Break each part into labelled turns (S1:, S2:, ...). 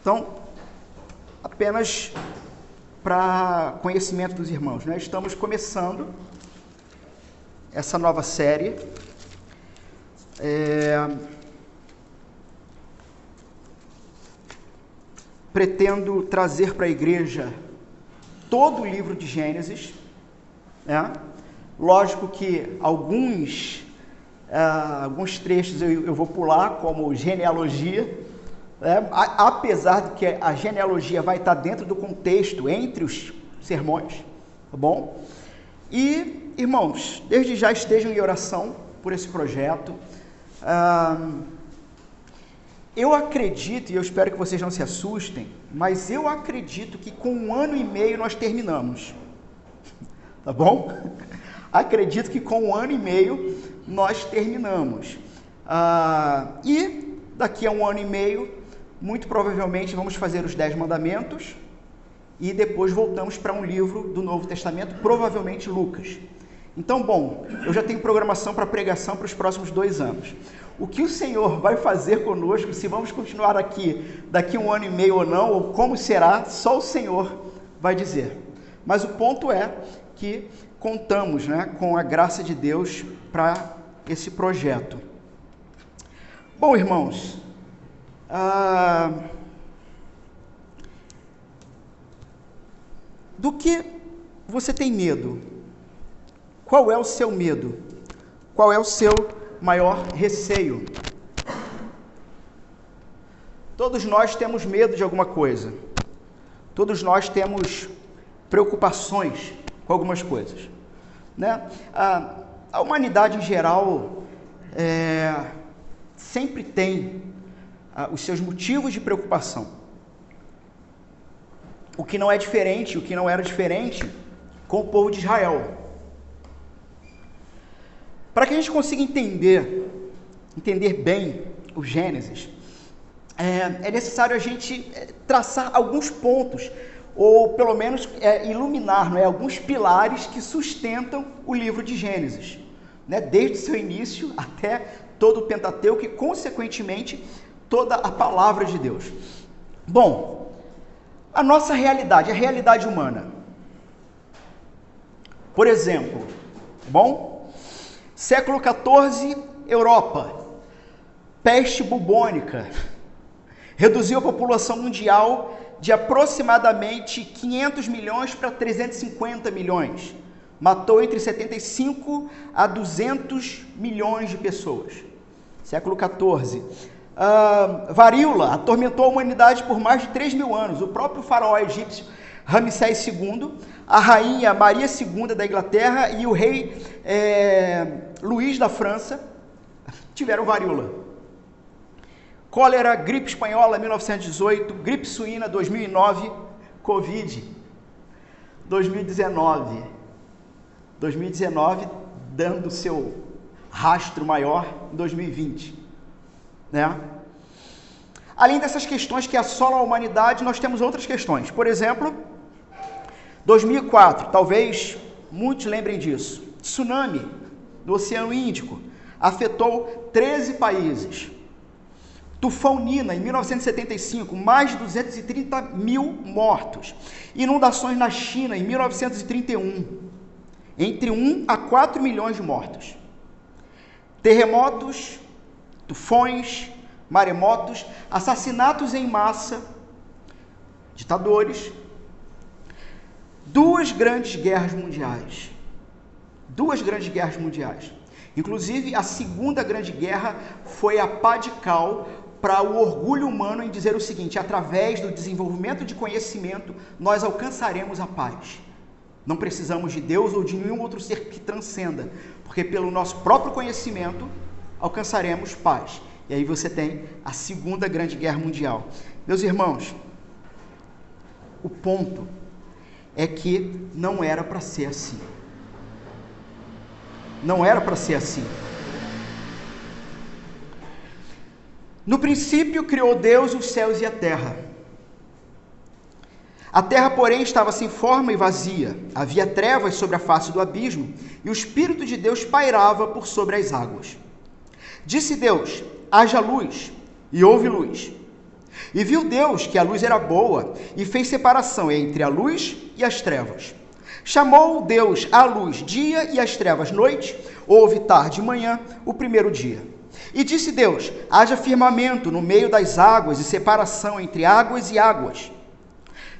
S1: Então, apenas para conhecimento dos irmãos, né? estamos começando essa nova série. É... Pretendo trazer para a igreja todo o livro de Gênesis. Né? Lógico que alguns, uh, alguns trechos eu, eu, vou pular, como genealogia, né? a, apesar de que a genealogia vai estar dentro do contexto entre os sermões, tá bom? E, irmãos, desde já estejam em oração por esse projeto. Uh, eu acredito, e eu espero que vocês não se assustem, mas eu acredito que com um ano e meio nós terminamos. Tá bom? Acredito que com um ano e meio nós terminamos. Ah, e daqui a um ano e meio, muito provavelmente vamos fazer os Dez Mandamentos e depois voltamos para um livro do Novo Testamento, provavelmente Lucas. Então, bom, eu já tenho programação para pregação para os próximos dois anos. O que o Senhor vai fazer conosco, se vamos continuar aqui daqui um ano e meio ou não, ou como será, só o Senhor vai dizer. Mas o ponto é que contamos né, com a graça de Deus para esse projeto. Bom, irmãos, ah, do que você tem medo? Qual é o seu medo? Qual é o seu maior receio? Todos nós temos medo de alguma coisa. Todos nós temos preocupações com algumas coisas. Né? A, a humanidade em geral é, sempre tem os seus motivos de preocupação. O que não é diferente, o que não era diferente com o povo de Israel. Para que a gente consiga entender, entender bem o Gênesis, é, é necessário a gente é, traçar alguns pontos ou pelo menos é, iluminar é, alguns pilares que sustentam o livro de Gênesis, né? desde o seu início até todo o Pentateuco e, consequentemente, toda a palavra de Deus. Bom, a nossa realidade, a realidade humana. Por exemplo, bom, século XIV, Europa, peste bubônica, reduziu a população mundial de aproximadamente 500 milhões para 350 milhões. Matou entre 75 a 200 milhões de pessoas. Século 14. Uh, varíola atormentou a humanidade por mais de 3 mil anos. O próprio faraó egípcio Ramsés II, a rainha Maria II da Inglaterra e o rei é, Luís da França tiveram varíola cólera, gripe espanhola 1918, gripe suína 2009, Covid 2019. 2019 dando seu rastro maior em 2020, né? Além dessas questões que assolam a humanidade, nós temos outras questões. Por exemplo, 2004, talvez muitos lembrem disso. Tsunami no Oceano Índico afetou 13 países. Tufão Nina, em 1975, mais de 230 mil mortos. Inundações na China, em 1931, entre 1 a 4 milhões de mortos. Terremotos, tufões, maremotos, assassinatos em massa, ditadores, duas grandes guerras mundiais. Duas grandes guerras mundiais. Inclusive, a Segunda Grande Guerra foi a pá de cal para o orgulho humano em dizer o seguinte: através do desenvolvimento de conhecimento, nós alcançaremos a paz. Não precisamos de Deus ou de nenhum outro ser que transcenda, porque pelo nosso próprio conhecimento alcançaremos paz. E aí você tem a Segunda Grande Guerra Mundial. Meus irmãos, o ponto é que não era para ser assim. Não era para ser assim. No princípio criou Deus os céus e a terra. A terra, porém, estava sem forma e vazia. Havia trevas sobre a face do abismo, e o Espírito de Deus pairava por sobre as águas. Disse Deus: haja luz, e houve luz. E viu Deus que a luz era boa e fez separação entre a luz e as trevas. Chamou Deus a luz dia e as trevas noite, houve tarde e manhã, o primeiro dia. E disse Deus: haja firmamento no meio das águas e separação entre águas e águas.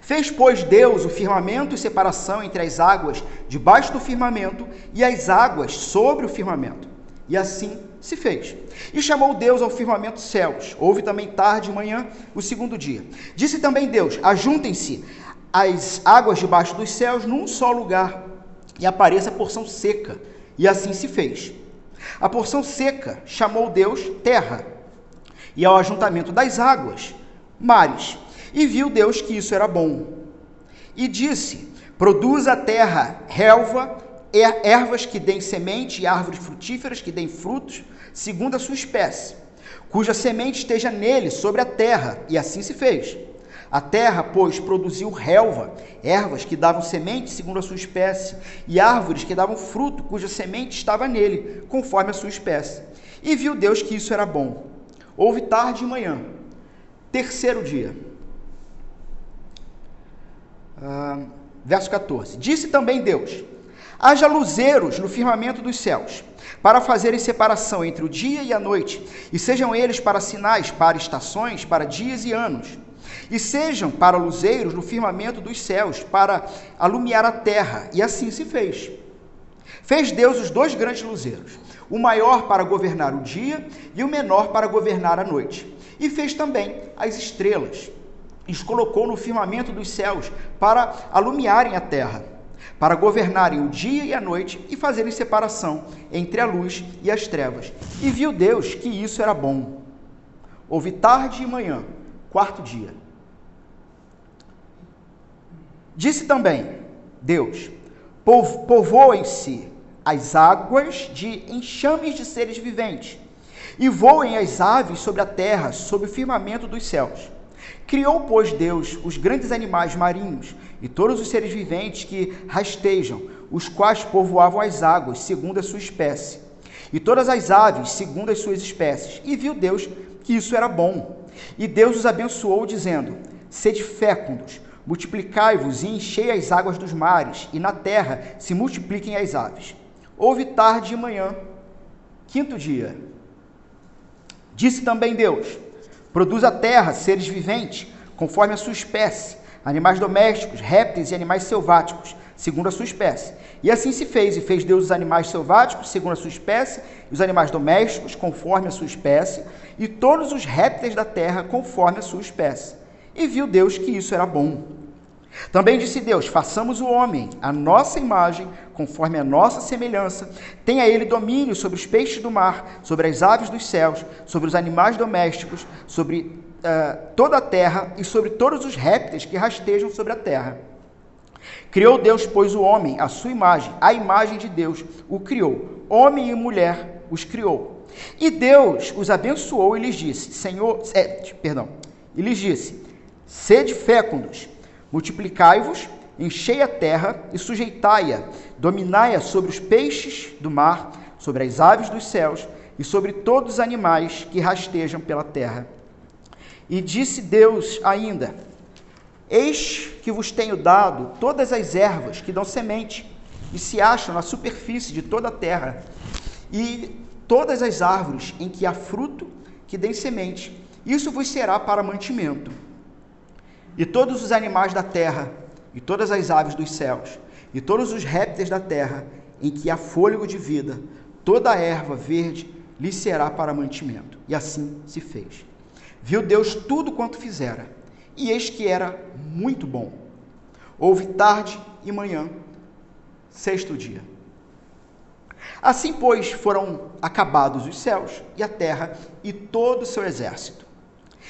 S1: Fez, pois, Deus o firmamento e separação entre as águas debaixo do firmamento e as águas sobre o firmamento. E assim se fez. E chamou Deus ao firmamento céus. Houve também tarde e manhã, o segundo dia. Disse também Deus: Ajuntem-se as águas debaixo dos céus num só lugar, e apareça a porção seca. E assim se fez. A porção seca chamou Deus terra, e ao ajuntamento das águas, mares. E viu Deus que isso era bom. E disse: Produz a terra relva, ervas que deem semente e árvores frutíferas que deem frutos, segundo a sua espécie, cuja semente esteja nele sobre a terra. E assim se fez. A terra, pois, produziu relva, ervas que davam semente segundo a sua espécie, e árvores que davam fruto, cuja semente estava nele, conforme a sua espécie. E viu Deus que isso era bom. Houve tarde e manhã, terceiro dia. Ah, verso 14: Disse também Deus: Haja luzeiros no firmamento dos céus, para fazerem separação entre o dia e a noite, e sejam eles para sinais, para estações, para dias e anos e sejam para luzeiros no firmamento dos céus, para alumiar a terra. E assim se fez. Fez Deus os dois grandes luzeiros, o maior para governar o dia e o menor para governar a noite. E fez também as estrelas. E os colocou no firmamento dos céus para alumiarem a terra, para governarem o dia e a noite e fazerem separação entre a luz e as trevas. E viu Deus que isso era bom. Houve tarde e manhã, quarto dia. Disse também Deus: povoem-se as águas de enxames de seres viventes, e voem as aves sobre a terra, sob o firmamento dos céus. Criou, pois, Deus os grandes animais marinhos e todos os seres viventes que rastejam, os quais povoavam as águas, segundo a sua espécie, e todas as aves, segundo as suas espécies. E viu Deus que isso era bom. E Deus os abençoou, dizendo: Sede fécondos, multiplicai-vos e enchei as águas dos mares, e na terra se multipliquem as aves. Houve tarde e manhã, quinto dia. Disse também Deus: Produz a terra seres viventes, conforme a sua espécie, animais domésticos, répteis e animais selváticos, segundo a sua espécie. E assim se fez, e fez Deus os animais selváticos, segundo a sua espécie, e os animais domésticos, conforme a sua espécie, e todos os répteis da terra, conforme a sua espécie. E viu Deus que isso era bom. Também disse Deus: façamos o homem, a nossa imagem, conforme a nossa semelhança. Tenha ele domínio sobre os peixes do mar, sobre as aves dos céus, sobre os animais domésticos, sobre uh, toda a terra e sobre todos os répteis que rastejam sobre a terra. Criou Deus, pois, o homem, a sua imagem, a imagem de Deus o criou. Homem e mulher os criou. E Deus os abençoou e lhes disse: Senhor, é, perdão, e lhes disse: Sede fécondos, multiplicai-vos, enchei a terra e sujeitai-a, dominai-a sobre os peixes do mar, sobre as aves dos céus e sobre todos os animais que rastejam pela terra. E disse Deus ainda: Eis que vos tenho dado todas as ervas que dão semente e se acham na superfície de toda a terra, e todas as árvores em que há fruto que dêem semente. Isso vos será para mantimento e todos os animais da terra, e todas as aves dos céus, e todos os répteis da terra, em que há fôlego de vida, toda a erva verde lhe será para mantimento. E assim se fez. Viu Deus tudo quanto fizera, e eis que era muito bom. Houve tarde e manhã, sexto dia. Assim, pois, foram acabados os céus e a terra e todo o seu exército.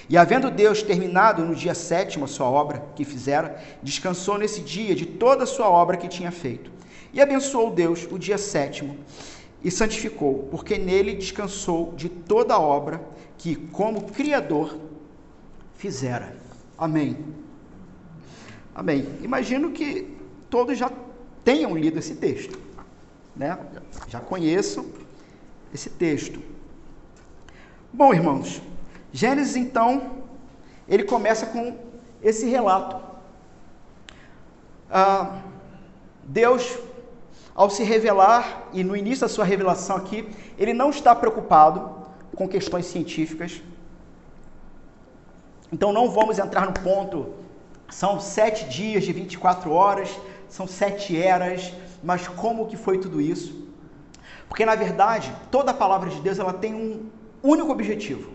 S1: E havendo Deus terminado no dia sétimo a sua obra que fizera, descansou nesse dia de toda a sua obra que tinha feito. E abençoou Deus o dia sétimo e santificou, porque nele descansou de toda a obra que, como Criador, fizera. Amém. Amém. Imagino que todos já tenham lido esse texto, né? Já conheçam esse texto. Bom, irmãos, Gênesis, então, ele começa com esse relato. Ah, Deus, ao se revelar, e no início da sua revelação aqui, ele não está preocupado com questões científicas. Então não vamos entrar no ponto, são sete dias de 24 horas, são sete eras, mas como que foi tudo isso? Porque na verdade, toda a palavra de Deus ela tem um único objetivo.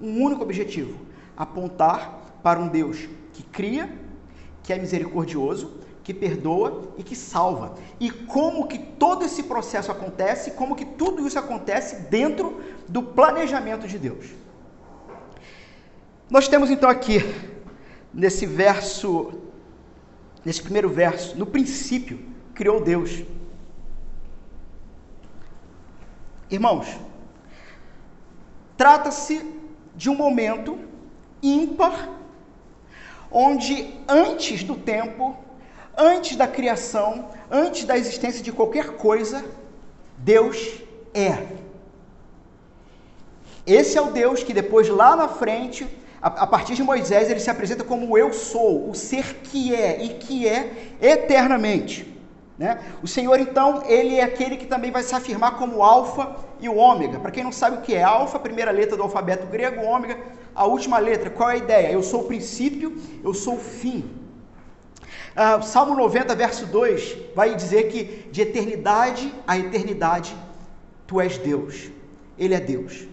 S1: Um único objetivo: apontar para um Deus que cria, que é misericordioso, que perdoa e que salva. E como que todo esse processo acontece, como que tudo isso acontece dentro do planejamento de Deus. Nós temos então aqui nesse verso nesse primeiro verso, no princípio criou Deus. Irmãos, trata-se de um momento ímpar, onde antes do tempo, antes da criação, antes da existência de qualquer coisa, Deus é. Esse é o Deus que depois, lá na frente, a, partir de Moisés, ele se apresenta como eu sou, o ser que é e que é eternamente. Né? O Senhor, então, ele é aquele que também vai se afirmar como alfa e o ômega. Para quem não sabe o que é alfa, primeira letra do alfabeto grego, ômega, a última letra. Qual é a ideia? Eu sou o princípio, eu sou o fim. Ah, Salmo 90, verso 2, vai dizer que de eternidade a eternidade, tu és Deus. Ele é Deus.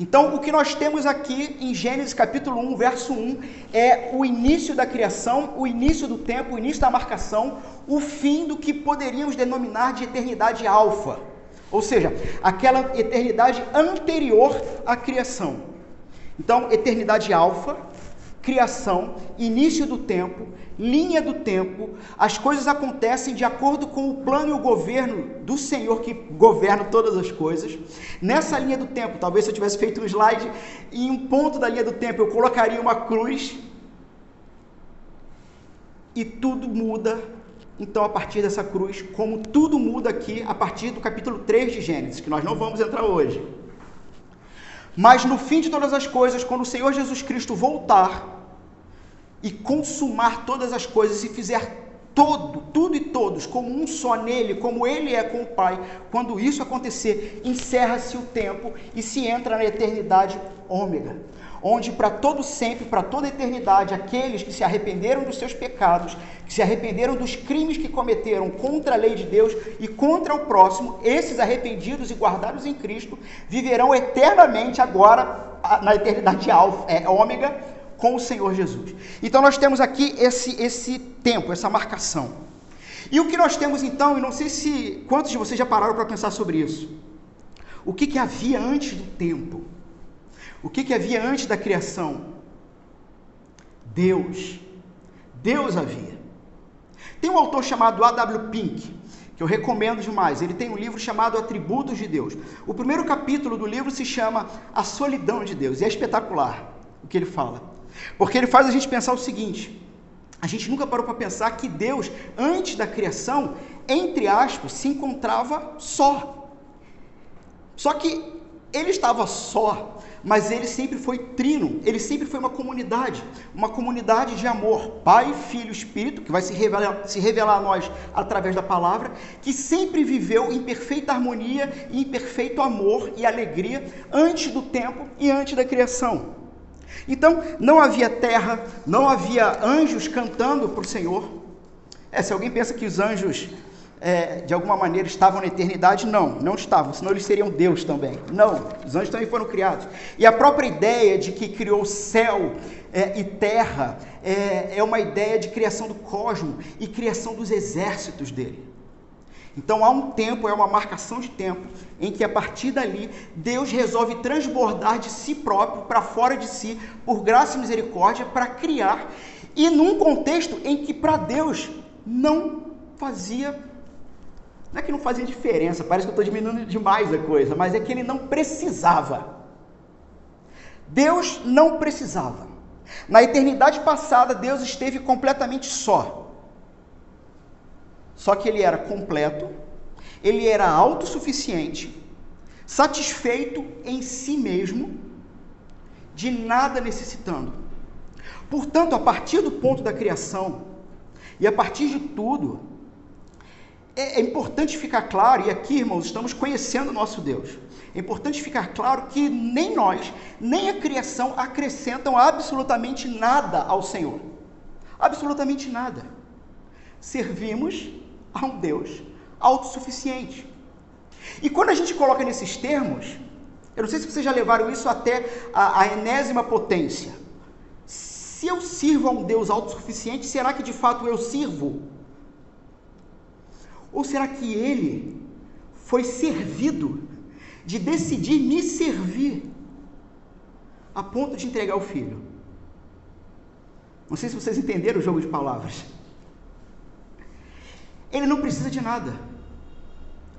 S1: Então, o que nós temos aqui em Gênesis capítulo 1, verso 1, é o início da criação, o início do tempo, o início da marcação, o fim do que poderíamos denominar de eternidade alfa. Ou seja, aquela eternidade anterior à criação. Então, eternidade alfa, criação, início do tempo, linha do tempo, as coisas acontecem de acordo com o plano e o governo do Senhor que governa todas as coisas. Nessa linha do tempo, talvez se eu tivesse feito um slide, em um ponto da linha do tempo eu colocaria uma cruz e tudo muda. Então, a partir dessa cruz, como tudo muda aqui, a partir do capítulo 3 de Gênesis, que nós não vamos entrar hoje. Mas no fim de todas as coisas, quando o Senhor Jesus Cristo voltar, e consumar todas as coisas e fizer todo, tudo e todos como um só nele, como ele é com o Pai, quando isso acontecer, encerra-se o tempo e se entra na eternidade ômega, onde para todo sempre, para toda eternidade, aqueles que se arrependeram dos seus pecados, que se arrependeram dos crimes que cometeram contra a lei de Deus e contra o próximo, esses arrependidos e guardados em Cristo, viverão eternamente agora na eternidade alfa, é, ômega, com o Senhor Jesus. Então nós temos aqui esse, esse tempo, essa marcação. E o que nós temos então, e não sei se quantos de vocês já pararam para pensar sobre isso. O que, que havia antes do tempo? O que, que havia antes da criação? Deus. Deus havia. Tem um autor chamado A.W. Pink, que eu recomendo demais. Ele tem um livro chamado Atributos de Deus. O primeiro capítulo do livro se chama A Solidão de Deus, e é espetacular o que ele fala. Porque ele faz a gente pensar o seguinte: a gente nunca parou para pensar que Deus, antes da criação, entre aspas, se encontrava só. Só que ele estava só, mas ele sempre foi trino, ele sempre foi uma comunidade, uma comunidade de amor, Pai, Filho, Espírito, que vai se revelar, se revelar a nós através da palavra, que sempre viveu em perfeita harmonia em perfeito amor e alegria antes do tempo e antes da criação. Então, não havia terra, não havia anjos cantando para o Senhor. É, se alguém pensa que os anjos, é, de alguma maneira, estavam na eternidade, não, não estavam, senão eles seriam Deus também. Não, os anjos também foram criados. E a própria ideia de que criou céu é, e terra é, é uma ideia de criação do cosmos e criação dos exércitos dele. Então há um tempo, é uma marcação de tempo, em que a partir dali Deus resolve transbordar de si próprio para fora de si, por graça e misericórdia, para criar, e num contexto em que para Deus não fazia. Não é que não fazia diferença, parece que eu estou diminuindo demais a coisa, mas é que ele não precisava. Deus não precisava. Na eternidade passada, Deus esteve completamente só. Só que ele era completo, ele era autossuficiente, satisfeito em si mesmo, de nada necessitando. Portanto, a partir do ponto da criação e a partir de tudo, é, é importante ficar claro, e aqui, irmãos, estamos conhecendo o nosso Deus. É importante ficar claro que nem nós, nem a criação acrescentam absolutamente nada ao Senhor. Absolutamente nada. Servimos a um Deus autossuficiente. E quando a gente coloca nesses termos, eu não sei se vocês já levaram isso até a, a enésima potência. Se eu sirvo a um Deus autossuficiente, será que de fato eu sirvo? Ou será que ele foi servido de decidir me servir a ponto de entregar o filho? Não sei se vocês entenderam o jogo de palavras. Ele não precisa de nada.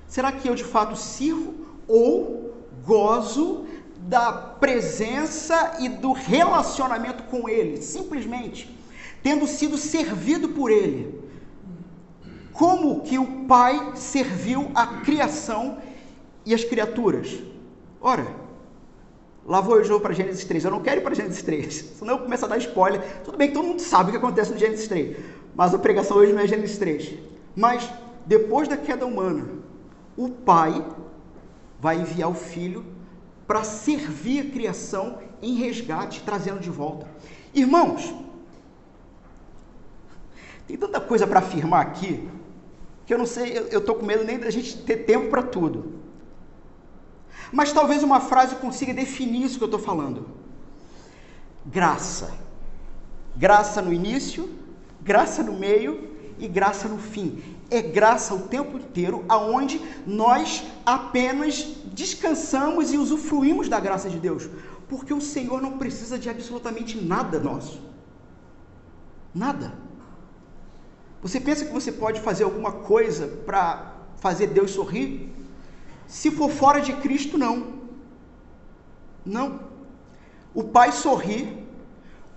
S1: Será que eu de fato sirvo ou gozo da presença e do relacionamento com Ele, simplesmente tendo sido servido por Ele? Como que o Pai serviu a criação e as criaturas? Ora, lá vou eu para Gênesis 3. Eu não quero ir para Gênesis 3, senão eu começo a dar spoiler. Tudo bem que todo mundo sabe o que acontece no Gênesis 3, mas a pregação hoje não é Gênesis 3. Mas depois da queda humana, o Pai vai enviar o Filho para servir a criação em resgate, trazendo de volta. Irmãos, tem tanta coisa para afirmar aqui que eu não sei, eu estou com medo nem da gente ter tempo para tudo. Mas talvez uma frase consiga definir isso que eu estou falando. Graça. Graça no início, graça no meio e graça no fim. É graça o tempo inteiro, aonde nós apenas descansamos e usufruímos da graça de Deus, porque o Senhor não precisa de absolutamente nada nosso. Nada. Você pensa que você pode fazer alguma coisa para fazer Deus sorrir? Se for fora de Cristo, não. Não. O Pai sorri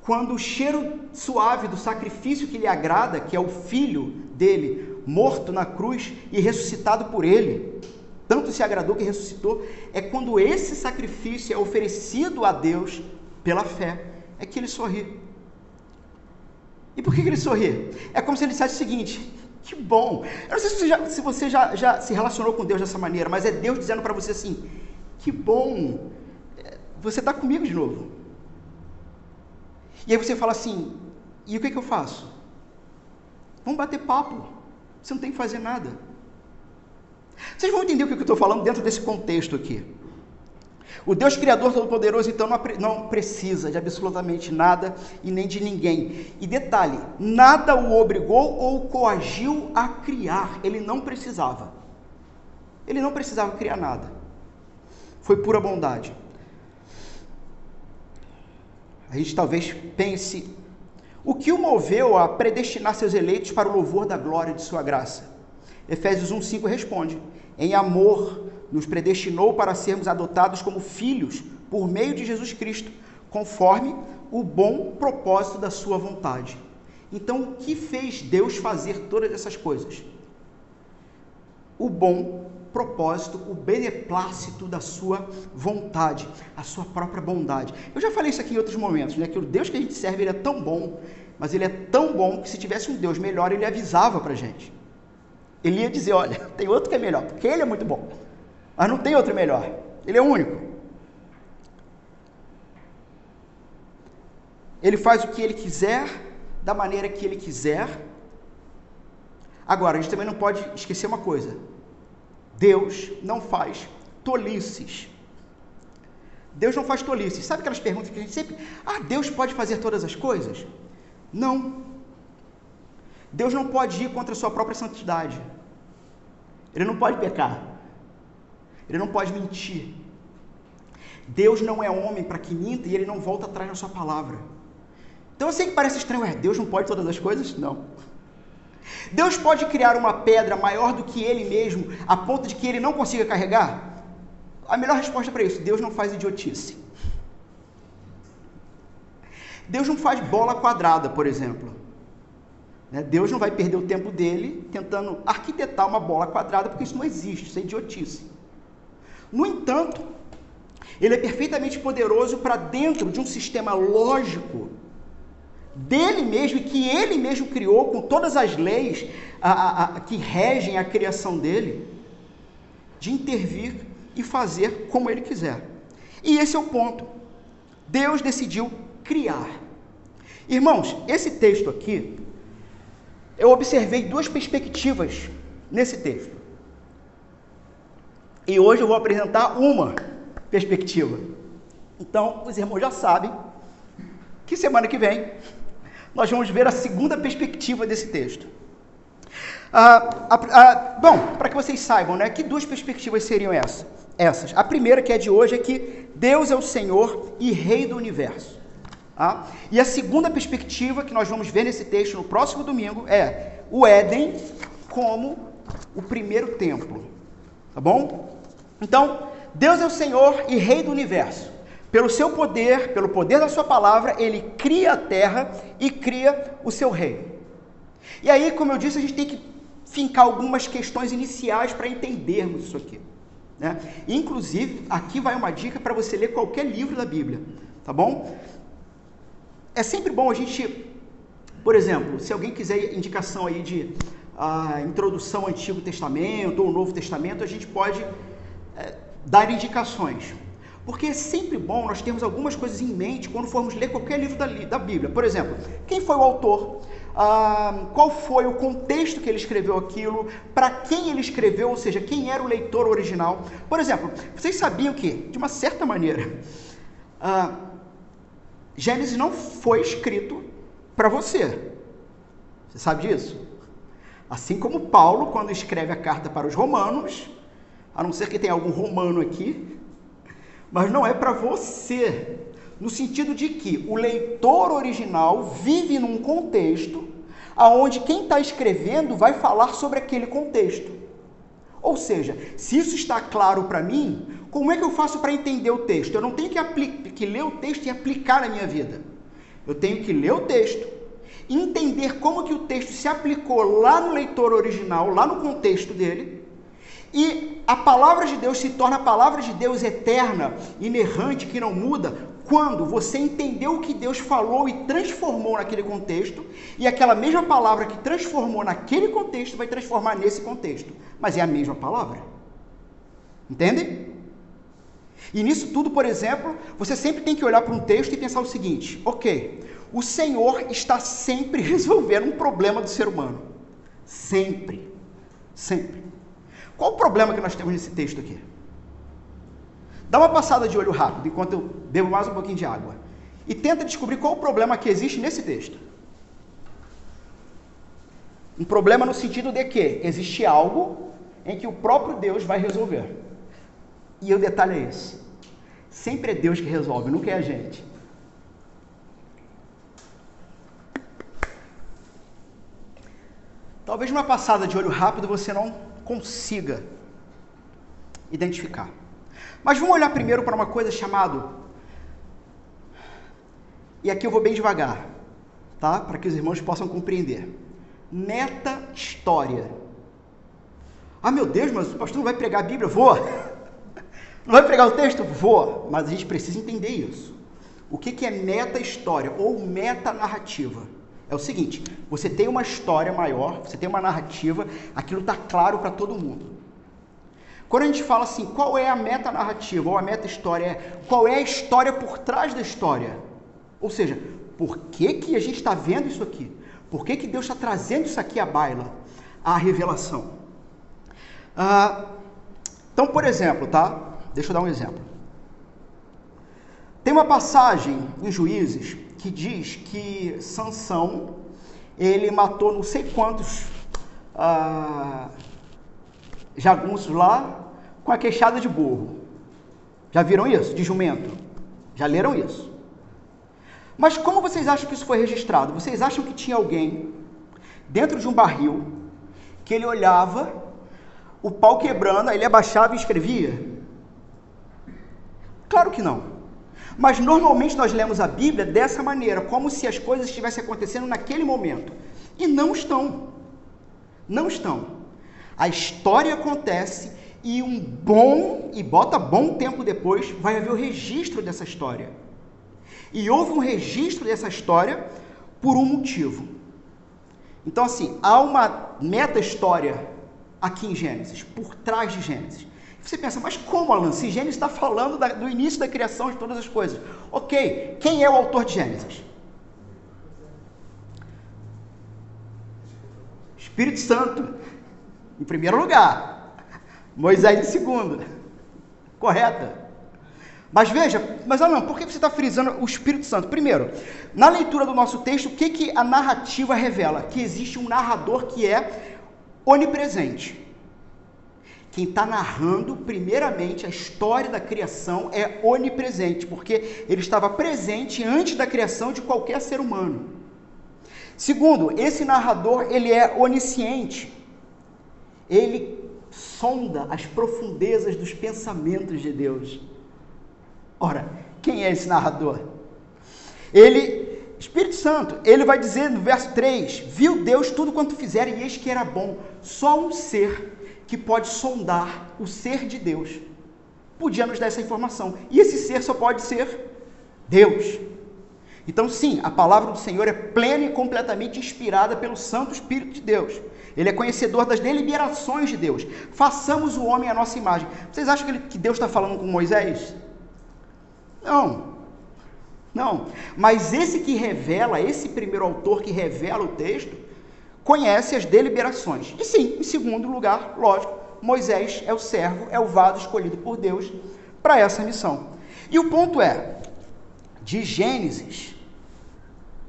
S1: quando o cheiro suave do sacrifício que lhe agrada, que é o filho dele, morto na cruz e ressuscitado por ele, tanto se agradou que ressuscitou, é quando esse sacrifício é oferecido a Deus pela fé, é que ele sorri. E por que, ele sorri? É como se ele dissesse o seguinte: que bom. Eu não sei se você já, se, você já, já se relacionou com Deus dessa maneira, mas é Deus dizendo para você assim: que bom, você está comigo de novo. E aí você fala assim: e o que, que eu faço? Vamos bater papo. Você não tem que fazer nada. Vocês vão entender o que eu estou falando dentro desse contexto aqui. O Deus Criador Todo-Poderoso, então, não precisa de absolutamente nada e nem de ninguém. E detalhe: nada o obrigou ou coagiu a criar. Ele não precisava. Ele não precisava criar nada. Foi pura bondade. A gente talvez pense: o que o moveu a predestinar seus eleitos para o louvor da glória de sua graça? Efésios 1,5 responde: em amor nos predestinou para sermos adotados como filhos por meio de Jesus Cristo, conforme o bom propósito da sua vontade. Então, o que fez Deus fazer todas essas coisas? O bom propósito, o beneplácito da sua vontade, a sua própria bondade. Eu já falei isso aqui em outros momentos, né? Que o Deus que a gente serve ele é tão bom, mas ele é tão bom que se tivesse um Deus melhor, ele avisava para gente. Ele ia dizer, olha, tem outro que é melhor, porque ele é muito bom. Mas não tem outro melhor. Ele é único. Ele faz o que ele quiser, da maneira que ele quiser. Agora, a gente também não pode esquecer uma coisa: Deus não faz tolices. Deus não faz tolices. Sabe aquelas perguntas que a gente sempre. Ah, Deus pode fazer todas as coisas? Não. Deus não pode ir contra a sua própria santidade. Ele não pode pecar. Ele não pode mentir. Deus não é homem para que minta e ele não volta atrás na sua palavra. Então eu sei que parece estranho, é, Deus não pode todas as coisas? Não. Deus pode criar uma pedra maior do que ele mesmo, a ponto de que ele não consiga carregar? A melhor resposta para isso, Deus não faz idiotice. Deus não faz bola quadrada, por exemplo. Né? Deus não vai perder o tempo dele tentando arquitetar uma bola quadrada, porque isso não existe, isso é idiotice. No entanto, ele é perfeitamente poderoso para dentro de um sistema lógico dele mesmo e que ele mesmo criou com todas as leis a, a, a, que regem a criação dele, de intervir e fazer como ele quiser. E esse é o ponto. Deus decidiu criar. Irmãos, esse texto aqui, eu observei duas perspectivas nesse texto. E hoje eu vou apresentar uma perspectiva. Então, os irmãos já sabem que semana que vem nós vamos ver a segunda perspectiva desse texto. Ah, ah, bom, para que vocês saibam, né, que duas perspectivas seriam essas? essas? A primeira, que é de hoje, é que Deus é o Senhor e Rei do universo. Tá? E a segunda perspectiva que nós vamos ver nesse texto no próximo domingo é o Éden como o primeiro templo. Tá bom? Então, Deus é o Senhor e Rei do universo. Pelo seu poder, pelo poder da sua palavra, ele cria a terra e cria o seu rei. E aí, como eu disse, a gente tem que fincar algumas questões iniciais para entendermos isso aqui. Né? Inclusive, aqui vai uma dica para você ler qualquer livro da Bíblia, tá bom? É sempre bom a gente, por exemplo, se alguém quiser indicação aí de a introdução ao Antigo Testamento ou Novo Testamento, a gente pode é, dar indicações. Porque é sempre bom nós termos algumas coisas em mente quando formos ler qualquer livro da, da Bíblia. Por exemplo, quem foi o autor? Ah, qual foi o contexto que ele escreveu aquilo? Para quem ele escreveu? Ou seja, quem era o leitor original? Por exemplo, vocês sabiam que, de uma certa maneira, ah, Gênesis não foi escrito para você. Você sabe disso? Assim como Paulo, quando escreve a carta para os romanos, a não ser que tenha algum romano aqui, mas não é para você. No sentido de que o leitor original vive num contexto aonde quem está escrevendo vai falar sobre aquele contexto. Ou seja, se isso está claro para mim, como é que eu faço para entender o texto? Eu não tenho que, que ler o texto e aplicar na minha vida. Eu tenho que ler o texto, entender como que o texto se aplicou lá no leitor original, lá no contexto dele, e a palavra de Deus se torna a palavra de Deus eterna, inerrante, que não muda, quando você entendeu o que Deus falou e transformou naquele contexto, e aquela mesma palavra que transformou naquele contexto vai transformar nesse contexto. Mas é a mesma palavra. Entende? E nisso tudo, por exemplo, você sempre tem que olhar para um texto e pensar o seguinte: ok, o Senhor está sempre resolvendo um problema do ser humano. Sempre. Sempre. Qual o problema que nós temos nesse texto aqui? Dá uma passada de olho rápido enquanto eu bebo mais um pouquinho de água. E tenta descobrir qual o problema que existe nesse texto. Um problema no sentido de que existe algo em que o próprio Deus vai resolver. E o detalhe é esse: sempre é Deus que resolve, nunca é a gente. Talvez numa passada de olho rápido você não consiga identificar. Mas vamos olhar primeiro para uma coisa chamada. E aqui eu vou bem devagar, tá? Para que os irmãos possam compreender. Meta história. Ah, meu Deus, mas o pastor não vai pregar a Bíblia? Vou. Não vai pregar o texto? Vou. Mas a gente precisa entender isso. O que, que é meta história ou meta narrativa? É o seguinte: você tem uma história maior, você tem uma narrativa, aquilo está claro para todo mundo. Quando a gente fala assim, qual é a meta narrativa ou a meta história, é qual é a história por trás da história? Ou seja, por que, que a gente está vendo isso aqui? Por que, que Deus está trazendo isso aqui à baila, à revelação? Ah, então, por exemplo, tá? Deixa eu dar um exemplo. Tem uma passagem em Juízes que diz que Sansão ele matou não sei quantos ah, jagunços lá com a queixada de burro. Já viram isso? De jumento? Já leram isso? Mas como vocês acham que isso foi registrado? Vocês acham que tinha alguém dentro de um barril que ele olhava, o pau quebrando, aí ele abaixava e escrevia? Claro que não. Mas normalmente nós lemos a Bíblia dessa maneira, como se as coisas estivessem acontecendo naquele momento. E não estão. Não estão. A história acontece e um bom, e bota bom tempo depois, vai haver o registro dessa história. E houve um registro dessa história por um motivo. Então, assim, há uma meta-história aqui em Gênesis, por trás de Gênesis. Você pensa, mas como, Alan? Se Gênesis está falando da, do início da criação de todas as coisas. Ok, quem é o autor de Gênesis? Espírito Santo, em primeiro lugar. Moisés em segundo. Correta? Mas veja, mas Alan, por que você está frisando o Espírito Santo? Primeiro, na leitura do nosso texto, o que, que a narrativa revela? Que existe um narrador que é onipresente. Quem está narrando, primeiramente, a história da criação é onipresente, porque ele estava presente antes da criação de qualquer ser humano. Segundo, esse narrador ele é onisciente. Ele sonda as profundezas dos pensamentos de Deus. Ora, quem é esse narrador? Ele, Espírito Santo, ele vai dizer no verso 3: Viu Deus tudo quanto fizer e eis que era bom. Só um ser que pode sondar o ser de Deus podia nos dar essa informação. E esse ser só pode ser Deus. Então, sim, a palavra do Senhor é plena e completamente inspirada pelo Santo Espírito de Deus. Ele é conhecedor das deliberações de Deus. Façamos o homem à nossa imagem. Vocês acham que, ele, que Deus está falando com Moisés? Não. Não. Mas esse que revela, esse primeiro autor que revela o texto, conhece as deliberações. E sim, em segundo lugar, lógico, Moisés é o servo, é o vado escolhido por Deus para essa missão. E o ponto é, de Gênesis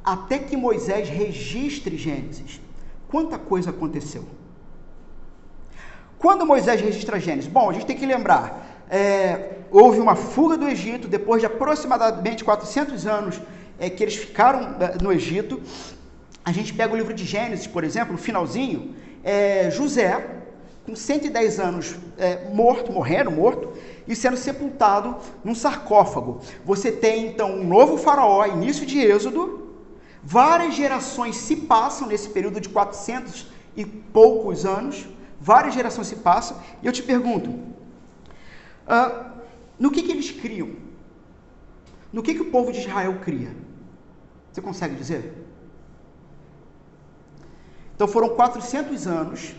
S1: até que Moisés registre Gênesis, quanta coisa aconteceu? Quando Moisés registra Gênesis? Bom, a gente tem que lembrar, é, houve uma fuga do Egito, depois de aproximadamente 400 anos é, que eles ficaram é, no Egito. A gente pega o livro de Gênesis, por exemplo, no finalzinho, é, José, com 110 anos é, morto, morrendo, morto, e sendo sepultado num sarcófago. Você tem então um novo faraó, início de Êxodo, várias gerações se passam nesse período de 400 e poucos anos, várias gerações se passam, e eu te pergunto, uh, no que, que eles criam? No que, que o povo de Israel cria? Você consegue dizer? Então foram 400 anos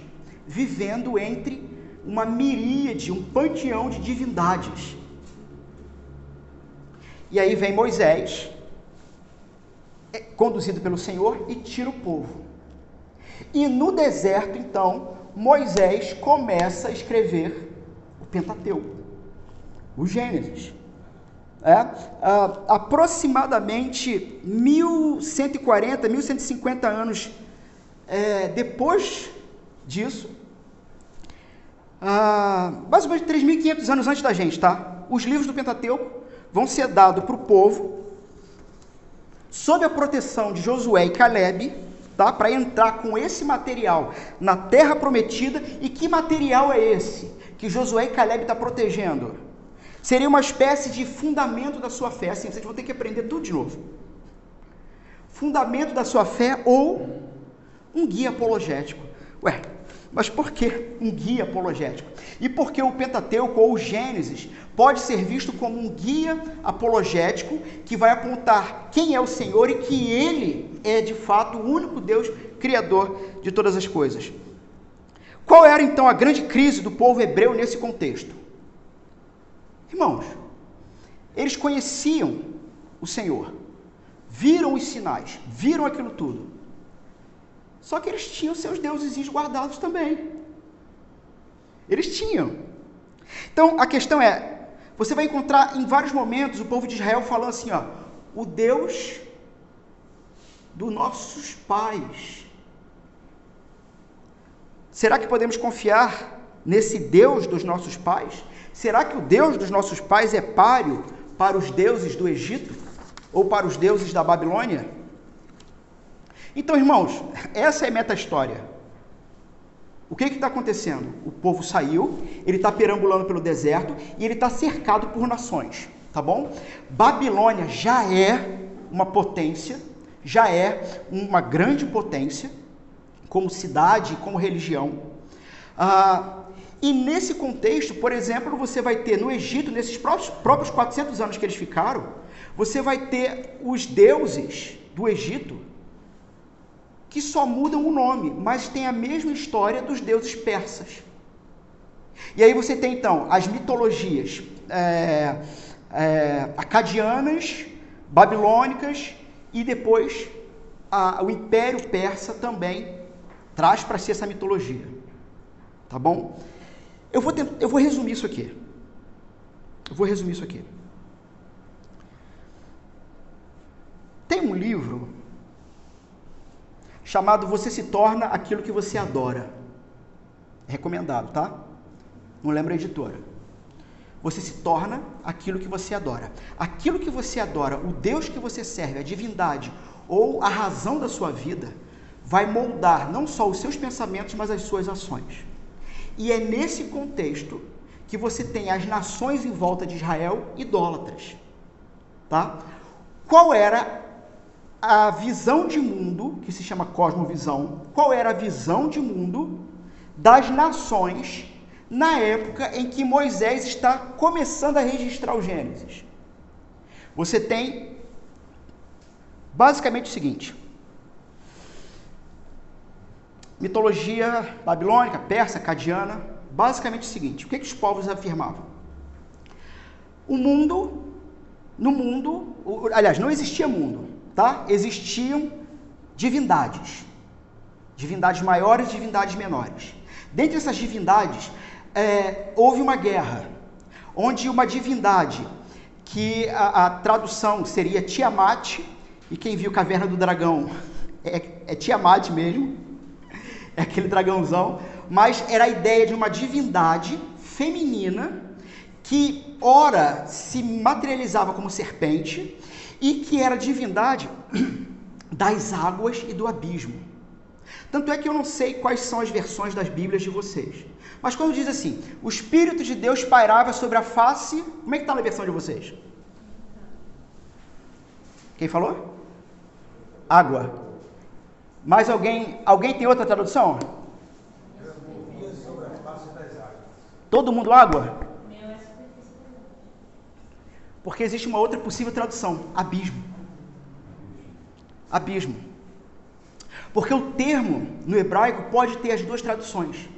S1: vivendo entre uma miríade, um panteão de divindades. E aí vem Moisés, é, conduzido pelo Senhor, e tira o povo. E no deserto, então, Moisés começa a escrever o Pentateuco o Gênesis. É, uh, aproximadamente 1140, 1150 anos é, depois disso, ou menos 3.500 anos antes da gente, tá? Os livros do Pentateuco vão ser dados para o povo, sob a proteção de Josué e Caleb, tá? Para entrar com esse material na Terra Prometida. E que material é esse que Josué e Caleb está protegendo? Seria uma espécie de fundamento da sua fé. Assim, vocês vão ter que aprender tudo de novo. Fundamento da sua fé ou um guia apologético. Ué, mas por que um guia apologético? E por que o Pentateuco ou o Gênesis pode ser visto como um guia apologético que vai apontar quem é o Senhor e que ele é de fato o único Deus criador de todas as coisas? Qual era então a grande crise do povo hebreu nesse contexto? Irmãos, eles conheciam o Senhor, viram os sinais, viram aquilo tudo. Só que eles tinham seus deuses guardados também. Eles tinham. Então a questão é: você vai encontrar em vários momentos o povo de Israel falando assim, ó, o Deus dos nossos pais. Será que podemos confiar nesse Deus dos nossos pais? Será que o Deus dos nossos pais é páreo para os deuses do Egito ou para os deuses da Babilônia? Então, irmãos, essa é a meta-história. O que está acontecendo? O povo saiu, ele está perambulando pelo deserto e ele está cercado por nações, tá bom? Babilônia já é uma potência, já é uma grande potência, como cidade, como religião. Ah, e nesse contexto, por exemplo, você vai ter no Egito, nesses próprios, próprios 400 anos que eles ficaram, você vai ter os deuses do Egito que só mudam o nome, mas têm a mesma história dos deuses persas. E aí você tem então as mitologias é, é, acadianas, babilônicas e depois a, o Império Persa também traz para si essa mitologia. Tá bom? Eu vou, tentar, eu vou resumir isso aqui. Eu vou resumir isso aqui. Tem um livro chamado Você se torna aquilo que você adora. É recomendado, tá? Não lembra a editora. Você se torna aquilo que você adora. Aquilo que você adora, o Deus que você serve, a divindade ou a razão da sua vida, vai moldar não só os seus pensamentos, mas as suas ações. E é nesse contexto que você tem as nações em volta de Israel idólatras. Tá? Qual era a visão de mundo, que se chama cosmovisão, qual era a visão de mundo das nações na época em que Moisés está começando a registrar o Gênesis? Você tem basicamente o seguinte: mitologia babilônica, persa, cadiana, basicamente o seguinte: o que, que os povos afirmavam? O mundo, no mundo, aliás, não existia mundo tá? Existiam divindades, divindades maiores, divindades menores. Dentre essas divindades, é, houve uma guerra, onde uma divindade, que a, a, tradução seria Tiamat, e quem viu Caverna do Dragão é, é Tiamat mesmo, é aquele dragãozão, mas era a ideia de uma divindade feminina que ora se materializava como serpente e que era divindade das águas e do abismo. Tanto é que eu não sei quais são as versões das Bíblias de vocês. Mas quando diz assim, o Espírito de Deus pairava sobre a face, como é que está na versão de vocês? Quem falou? Água. Mais alguém? Alguém tem outra tradução? Todo mundo água? Porque existe uma outra possível tradução: abismo. Abismo. Porque o termo no hebraico pode ter as duas traduções.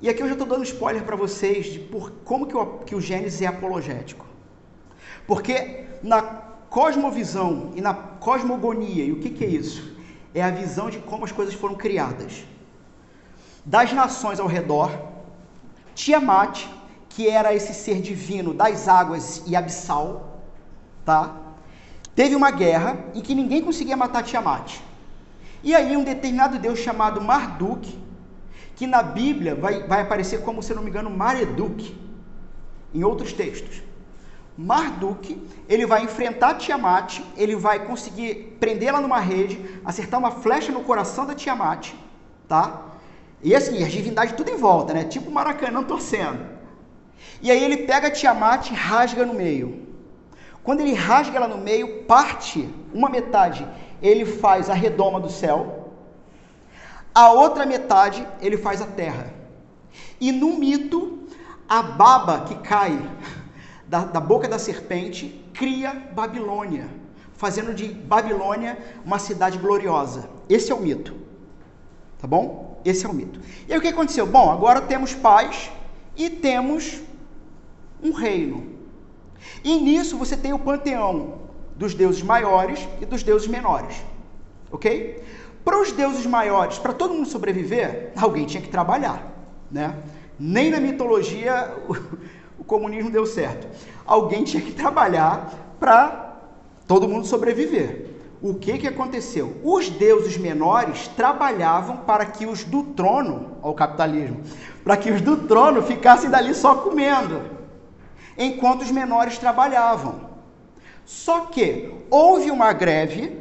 S1: E aqui eu já estou dando spoiler para vocês de por, como que o, que o Gênesis é apologético. Porque na cosmovisão e na cosmogonia, e o que, que é isso? É a visão de como as coisas foram criadas. Das nações ao redor, Tiamat que era esse ser divino das águas e abissal, tá? Teve uma guerra em que ninguém conseguia matar Tiamat. E aí um determinado deus chamado Marduk, que na Bíblia vai, vai aparecer como, se não me engano, Mareduk, em outros textos. Marduk, ele vai enfrentar Tiamat, ele vai conseguir prendê-la numa rede, acertar uma flecha no coração da Tiamat, tá? E assim, as divindades tudo em volta, né? Tipo Maracanã torcendo. E aí ele pega Tiamat e rasga no meio. Quando ele rasga ela no meio, parte uma metade, ele faz a redoma do céu, a outra metade ele faz a terra. E no mito, a baba que cai da, da boca da serpente cria Babilônia, fazendo de Babilônia uma cidade gloriosa. Esse é o mito. Tá bom? Esse é o mito. E aí o que aconteceu? Bom, agora temos paz e temos um reino. E nisso você tem o panteão dos deuses maiores e dos deuses menores. Ok? Para os deuses maiores, para todo mundo sobreviver, alguém tinha que trabalhar. Né? Nem na mitologia o, o comunismo deu certo. Alguém tinha que trabalhar para todo mundo sobreviver. O que, que aconteceu? Os deuses menores trabalhavam para que os do trono, ao capitalismo, para que os do trono ficassem dali só comendo enquanto os menores trabalhavam. Só que houve uma greve,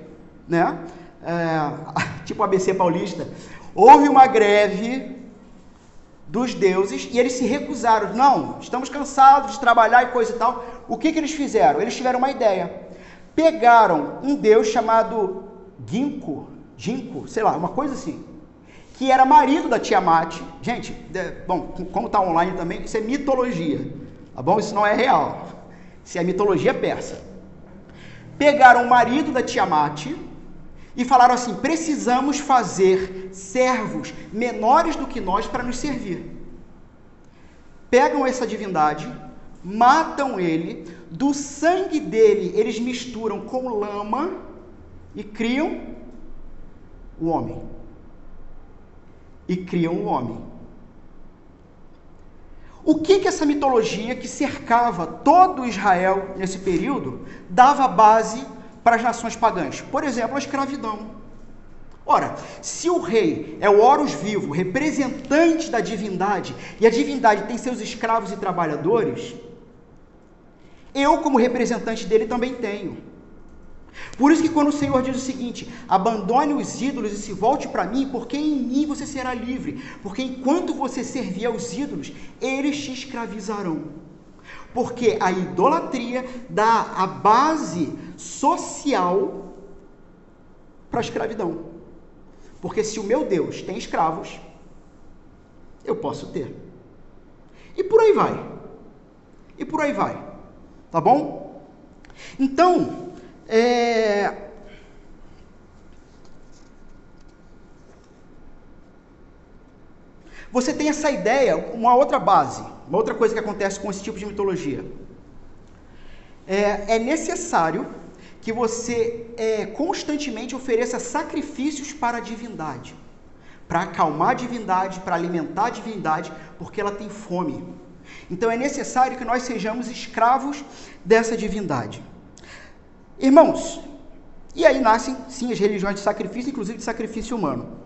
S1: né? É, tipo ABC paulista, houve uma greve dos deuses e eles se recusaram. Não, estamos cansados de trabalhar e coisa e tal. O que, que eles fizeram? Eles tiveram uma ideia. Pegaram um deus chamado Ginkgo, Ginkgo, sei lá, uma coisa assim, que era marido da Tiamat. Gente, bom, como está online também, isso é mitologia. Tá bom? Isso não é real. Isso é mitologia persa. Pegaram o marido da Tiamat e falaram assim: precisamos fazer servos menores do que nós para nos servir. Pegam essa divindade, matam ele, do sangue dele eles misturam com lama e criam o homem. E criam o homem. O que que essa mitologia que cercava todo Israel nesse período dava base para as nações pagãs? Por exemplo, a escravidão. Ora, se o rei é o Horus vivo, representante da divindade, e a divindade tem seus escravos e trabalhadores, eu, como representante dele, também tenho. Por isso que quando o Senhor diz o seguinte: abandone os ídolos e se volte para mim, porque em mim você será livre. Porque enquanto você servir aos ídolos, eles te escravizarão. Porque a idolatria dá a base social para a escravidão. Porque se o meu Deus tem escravos, eu posso ter. E por aí vai. E por aí vai. Tá bom? Então, é... você tem essa ideia, uma outra base, uma outra coisa que acontece com esse tipo de mitologia. É, é necessário que você é, constantemente ofereça sacrifícios para a divindade, para acalmar a divindade, para alimentar a divindade, porque ela tem fome. Então é necessário que nós sejamos escravos dessa divindade. Irmãos, e aí nascem sim as religiões de sacrifício, inclusive de sacrifício humano.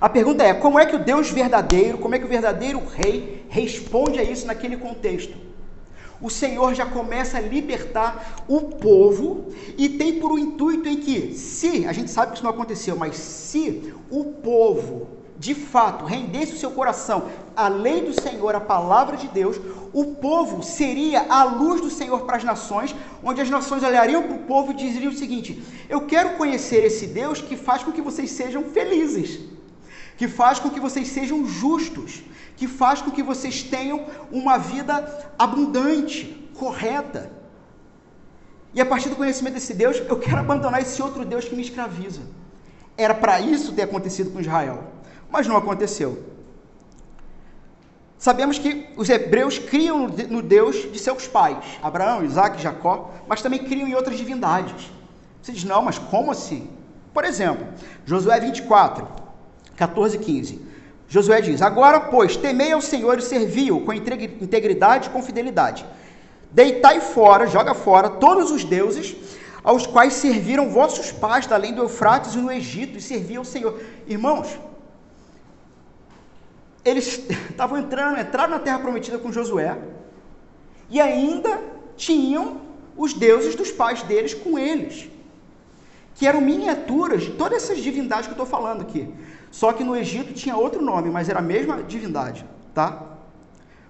S1: A pergunta é: como é que o Deus verdadeiro, como é que o verdadeiro rei responde a isso naquele contexto? O Senhor já começa a libertar o povo e tem por um intuito em que, se, a gente sabe que isso não aconteceu, mas se o povo de fato rendesse o seu coração à lei do Senhor, à palavra de Deus, o povo seria a luz do Senhor para as nações, onde as nações olhariam para o povo e diriam o seguinte: Eu quero conhecer esse Deus que faz com que vocês sejam felizes, que faz com que vocês sejam justos, que faz com que vocês tenham uma vida abundante, correta. E a partir do conhecimento desse Deus, eu quero abandonar esse outro Deus que me escraviza. Era para isso ter acontecido com Israel mas não aconteceu. Sabemos que os hebreus criam no Deus de seus pais, Abraão, Isaac, Jacó, mas também criam em outras divindades. Você diz, não, mas como assim? Por exemplo, Josué 24, 14 e 15. Josué diz: Agora, pois, temei ao Senhor e servi-o com integridade e com fidelidade. Deitai fora, joga fora todos os deuses aos quais serviram vossos pais, além do Eufrates e no Egito, e serviam ao Senhor. Irmãos, eles estavam entrando, entraram na terra prometida com Josué e ainda tinham os deuses dos pais deles com eles, que eram miniaturas de todas essas divindades que eu estou falando aqui. Só que no Egito tinha outro nome, mas era a mesma divindade, tá?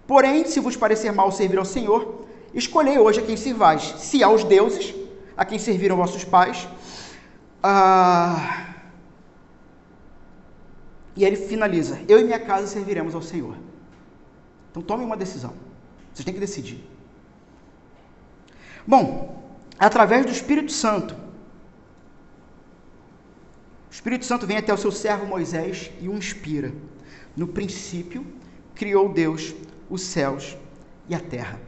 S1: Porém, se vos parecer mal servir ao Senhor, escolhei hoje a quem servais, se aos deuses, a quem serviram vossos pais, ah, e ele finaliza: Eu e minha casa serviremos ao Senhor. Então tome uma decisão. Vocês têm que decidir. Bom, através do Espírito Santo, o Espírito Santo vem até o seu servo Moisés e o inspira. No princípio, criou Deus os céus e a terra.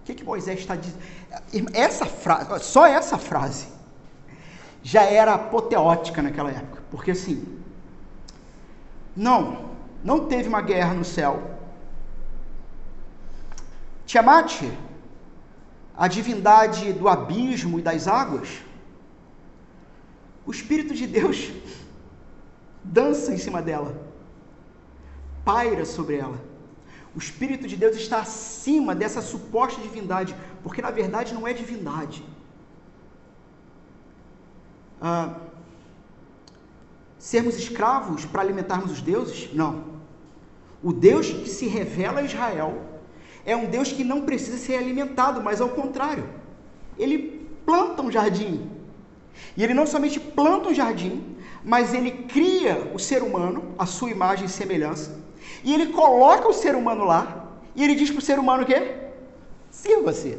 S1: O que, que Moisés está dizendo? Essa frase, só essa frase, já era apoteótica naquela época. Porque assim, não, não teve uma guerra no céu. Tiamat, a divindade do abismo e das águas, o Espírito de Deus dança em cima dela, paira sobre ela. O Espírito de Deus está acima dessa suposta divindade, porque na verdade não é divindade. Ah, sermos escravos para alimentarmos os deuses? Não. O Deus que se revela a Israel é um Deus que não precisa ser alimentado, mas ao contrário, ele planta um jardim. E ele não somente planta um jardim, mas ele cria o ser humano, a sua imagem e semelhança, e ele coloca o ser humano lá, e ele diz para o ser humano o quê? Sirva-se.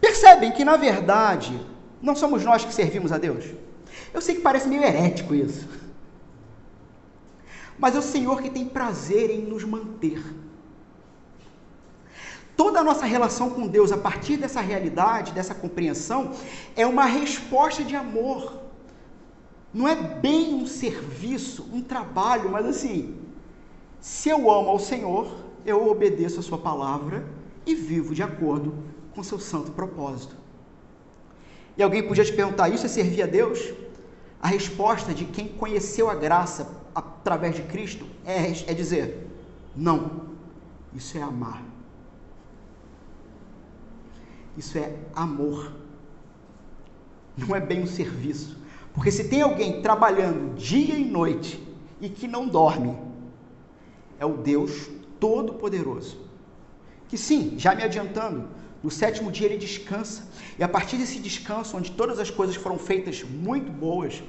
S1: Percebem que, na verdade, Não somos nós que servimos a Deus? Eu sei que parece meio herético isso. Mas é o Senhor que tem prazer em nos manter. Toda a nossa relação com Deus, a partir dessa realidade, dessa compreensão, é uma resposta de amor. Não é bem um serviço, um trabalho, mas assim, se eu amo ao Senhor, eu obedeço a Sua palavra e vivo de acordo com seu santo propósito. E alguém podia te perguntar: isso é servir a Deus? A resposta de quem conheceu a graça através de Cristo é, é dizer: não, isso é amar. Isso é amor. Não é bem um serviço. Porque se tem alguém trabalhando dia e noite e que não dorme, é o Deus Todo-Poderoso. Que sim, já me adiantando, no sétimo dia ele descansa. E a partir desse descanso, onde todas as coisas foram feitas muito boas,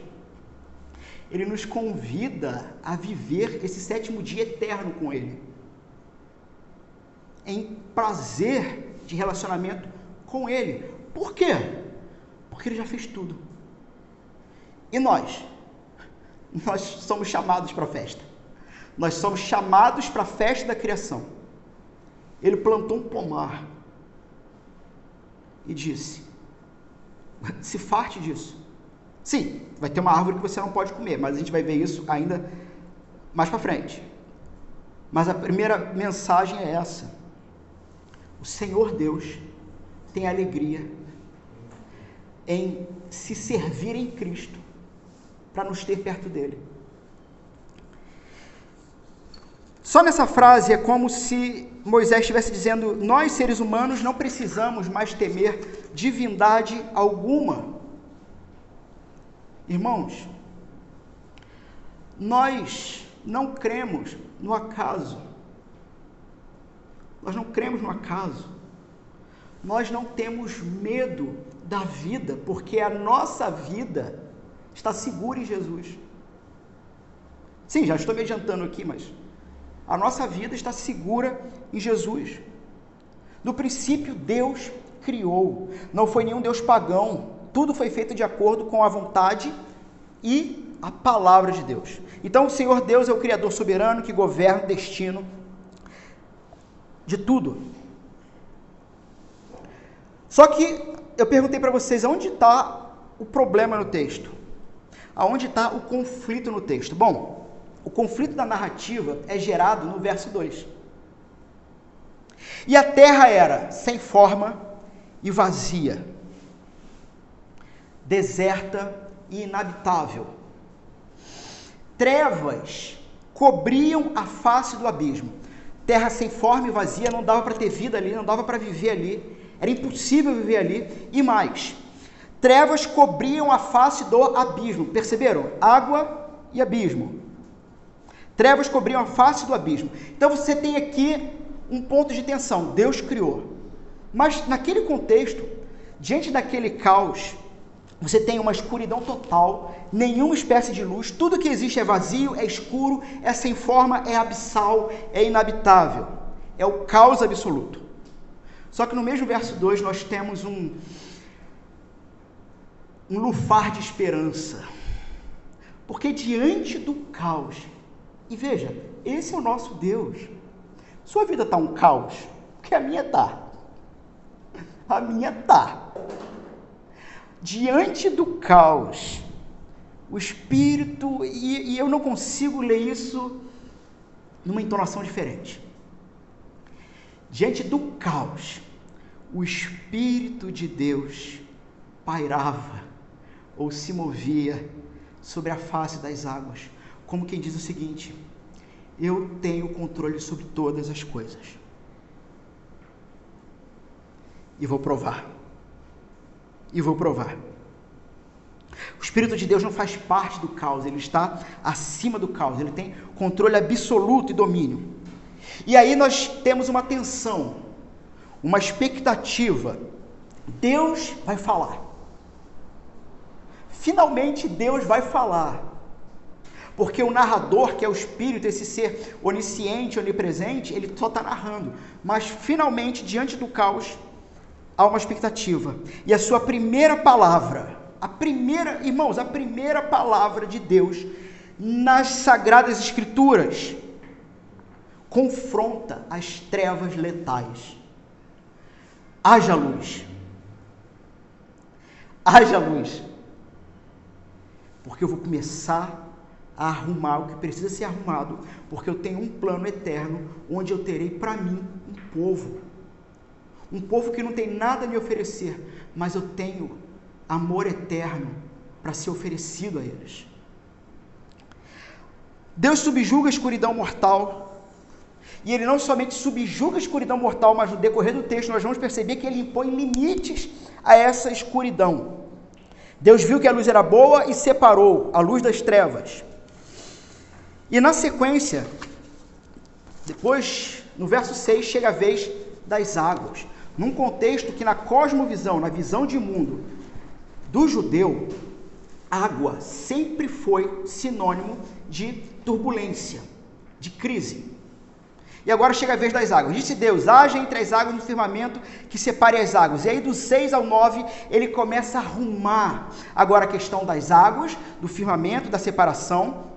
S1: ele nos convida a viver esse sétimo dia eterno com ele. Em prazer de relacionamento com ele. Por quê? Porque ele já fez tudo. E nós? Nós somos chamados para a festa. Nós somos chamados para a festa da criação. Ele plantou um pomar e disse: se farte disso. Sim, vai ter uma árvore que você não pode comer, mas a gente vai ver isso ainda mais para frente. Mas a primeira mensagem é essa: o Senhor Deus tem alegria em se servir em Cristo para nos ter perto dele. Só nessa frase é como se Moisés estivesse dizendo: Nós, seres humanos, não precisamos mais temer divindade alguma. Irmãos, nós não cremos no acaso. Nós não cremos no acaso. Nós não temos medo da vida, porque a nossa vida está segura em Jesus. Sim, já estou me adiantando aqui, mas a nossa vida está segura em Jesus. No princípio, Deus criou. Não foi nenhum Deus pagão. Tudo foi feito de acordo com a vontade e a palavra de Deus. Então, o Senhor Deus é o Criador soberano que governa o destino de tudo. Só que eu perguntei para vocês onde está o problema no texto? Aonde está o conflito no texto? Bom, o conflito da narrativa é gerado no verso 2. E a terra era sem forma e vazia, deserta e inabitável. Trevas cobriam a face do abismo. Terra sem forma e vazia, não dava para ter vida ali, não dava para viver ali. Era impossível viver ali. E mais, trevas cobriam a face do abismo. Perceberam? Água e abismo. Trevas cobriam a face do abismo. Então você tem aqui um ponto de tensão. Deus criou. Mas naquele contexto, diante daquele caos, você tem uma escuridão total, nenhuma espécie de luz, tudo que existe é vazio, é escuro, é sem forma, é abissal, é inabitável. É o caos absoluto. Só que no mesmo verso 2 nós temos um, um lufar de esperança. Porque diante do caos, e veja, esse é o nosso Deus. Sua vida está um caos, porque a minha está. A minha está. Diante do caos, o Espírito, e, e eu não consigo ler isso numa entonação diferente. Diante do caos, o Espírito de Deus pairava ou se movia sobre a face das águas como quem diz o seguinte: eu tenho controle sobre todas as coisas. E vou provar. E vou provar. O Espírito de Deus não faz parte do caos, ele está acima do caos, ele tem controle absoluto e domínio. E aí nós temos uma tensão, uma expectativa. Deus vai falar. Finalmente Deus vai falar. Porque o narrador, que é o espírito, esse ser onisciente, onipresente, ele só está narrando. Mas finalmente, diante do caos, há uma expectativa. E a sua primeira palavra, a primeira, irmãos, a primeira palavra de Deus nas sagradas escrituras confronta as trevas letais. Haja luz. Haja luz. Porque eu vou começar a arrumar o que precisa ser arrumado, porque eu tenho um plano eterno onde eu terei para mim um povo. Um povo que não tem nada a me oferecer, mas eu tenho amor eterno para ser oferecido a eles. Deus subjuga a escuridão mortal. E ele não somente subjuga a escuridão mortal, mas no decorrer do texto nós vamos perceber que ele impõe limites a essa escuridão. Deus viu que a luz era boa e separou a luz das trevas. E na sequência, depois, no verso 6, chega a vez das águas. Num contexto que, na cosmovisão, na visão de mundo do judeu, água sempre foi sinônimo de turbulência, de crise. E agora chega a vez das águas. Disse Deus: haja entre as águas no firmamento que separe as águas. E aí, do 6 ao 9, ele começa a arrumar agora a questão das águas, do firmamento, da separação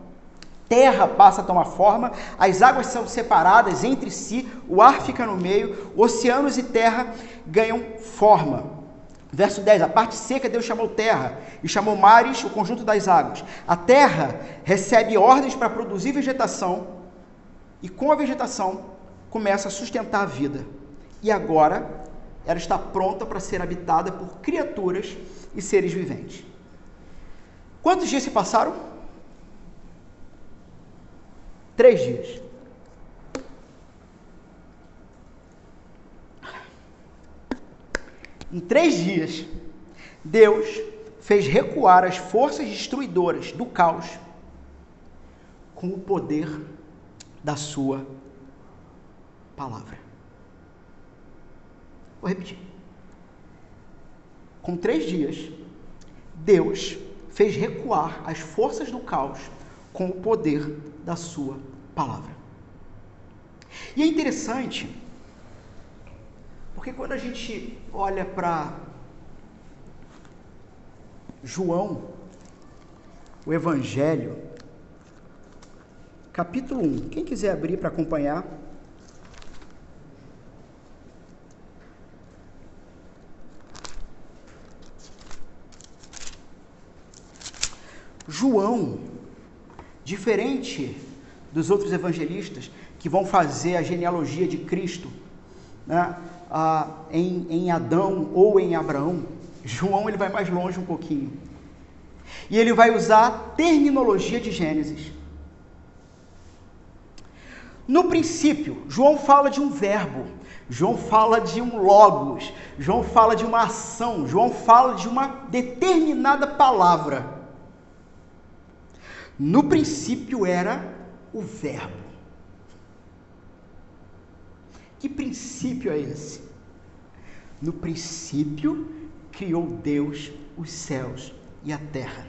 S1: terra passa a tomar forma, as águas são separadas entre si, o ar fica no meio, oceanos e terra ganham forma. Verso 10: A parte seca Deus chamou terra e chamou mares o conjunto das águas. A terra recebe ordens para produzir vegetação e com a vegetação começa a sustentar a vida. E agora ela está pronta para ser habitada por criaturas e seres viventes. Quantos dias se passaram? Três dias. Em três dias, Deus fez recuar as forças destruidoras do caos com o poder da sua palavra. Vou repetir. Com três dias, Deus fez recuar as forças do caos com o poder da sua palavra. E é interessante, porque quando a gente olha para João, o Evangelho, capítulo 1, quem quiser abrir para acompanhar. João Diferente dos outros evangelistas que vão fazer a genealogia de Cristo né, em, em Adão ou em Abraão, João ele vai mais longe um pouquinho. E ele vai usar a terminologia de Gênesis. No princípio, João fala de um verbo, João fala de um logos, João fala de uma ação, João fala de uma determinada palavra. No princípio era o Verbo. Que princípio é esse? No princípio criou Deus os céus e a terra.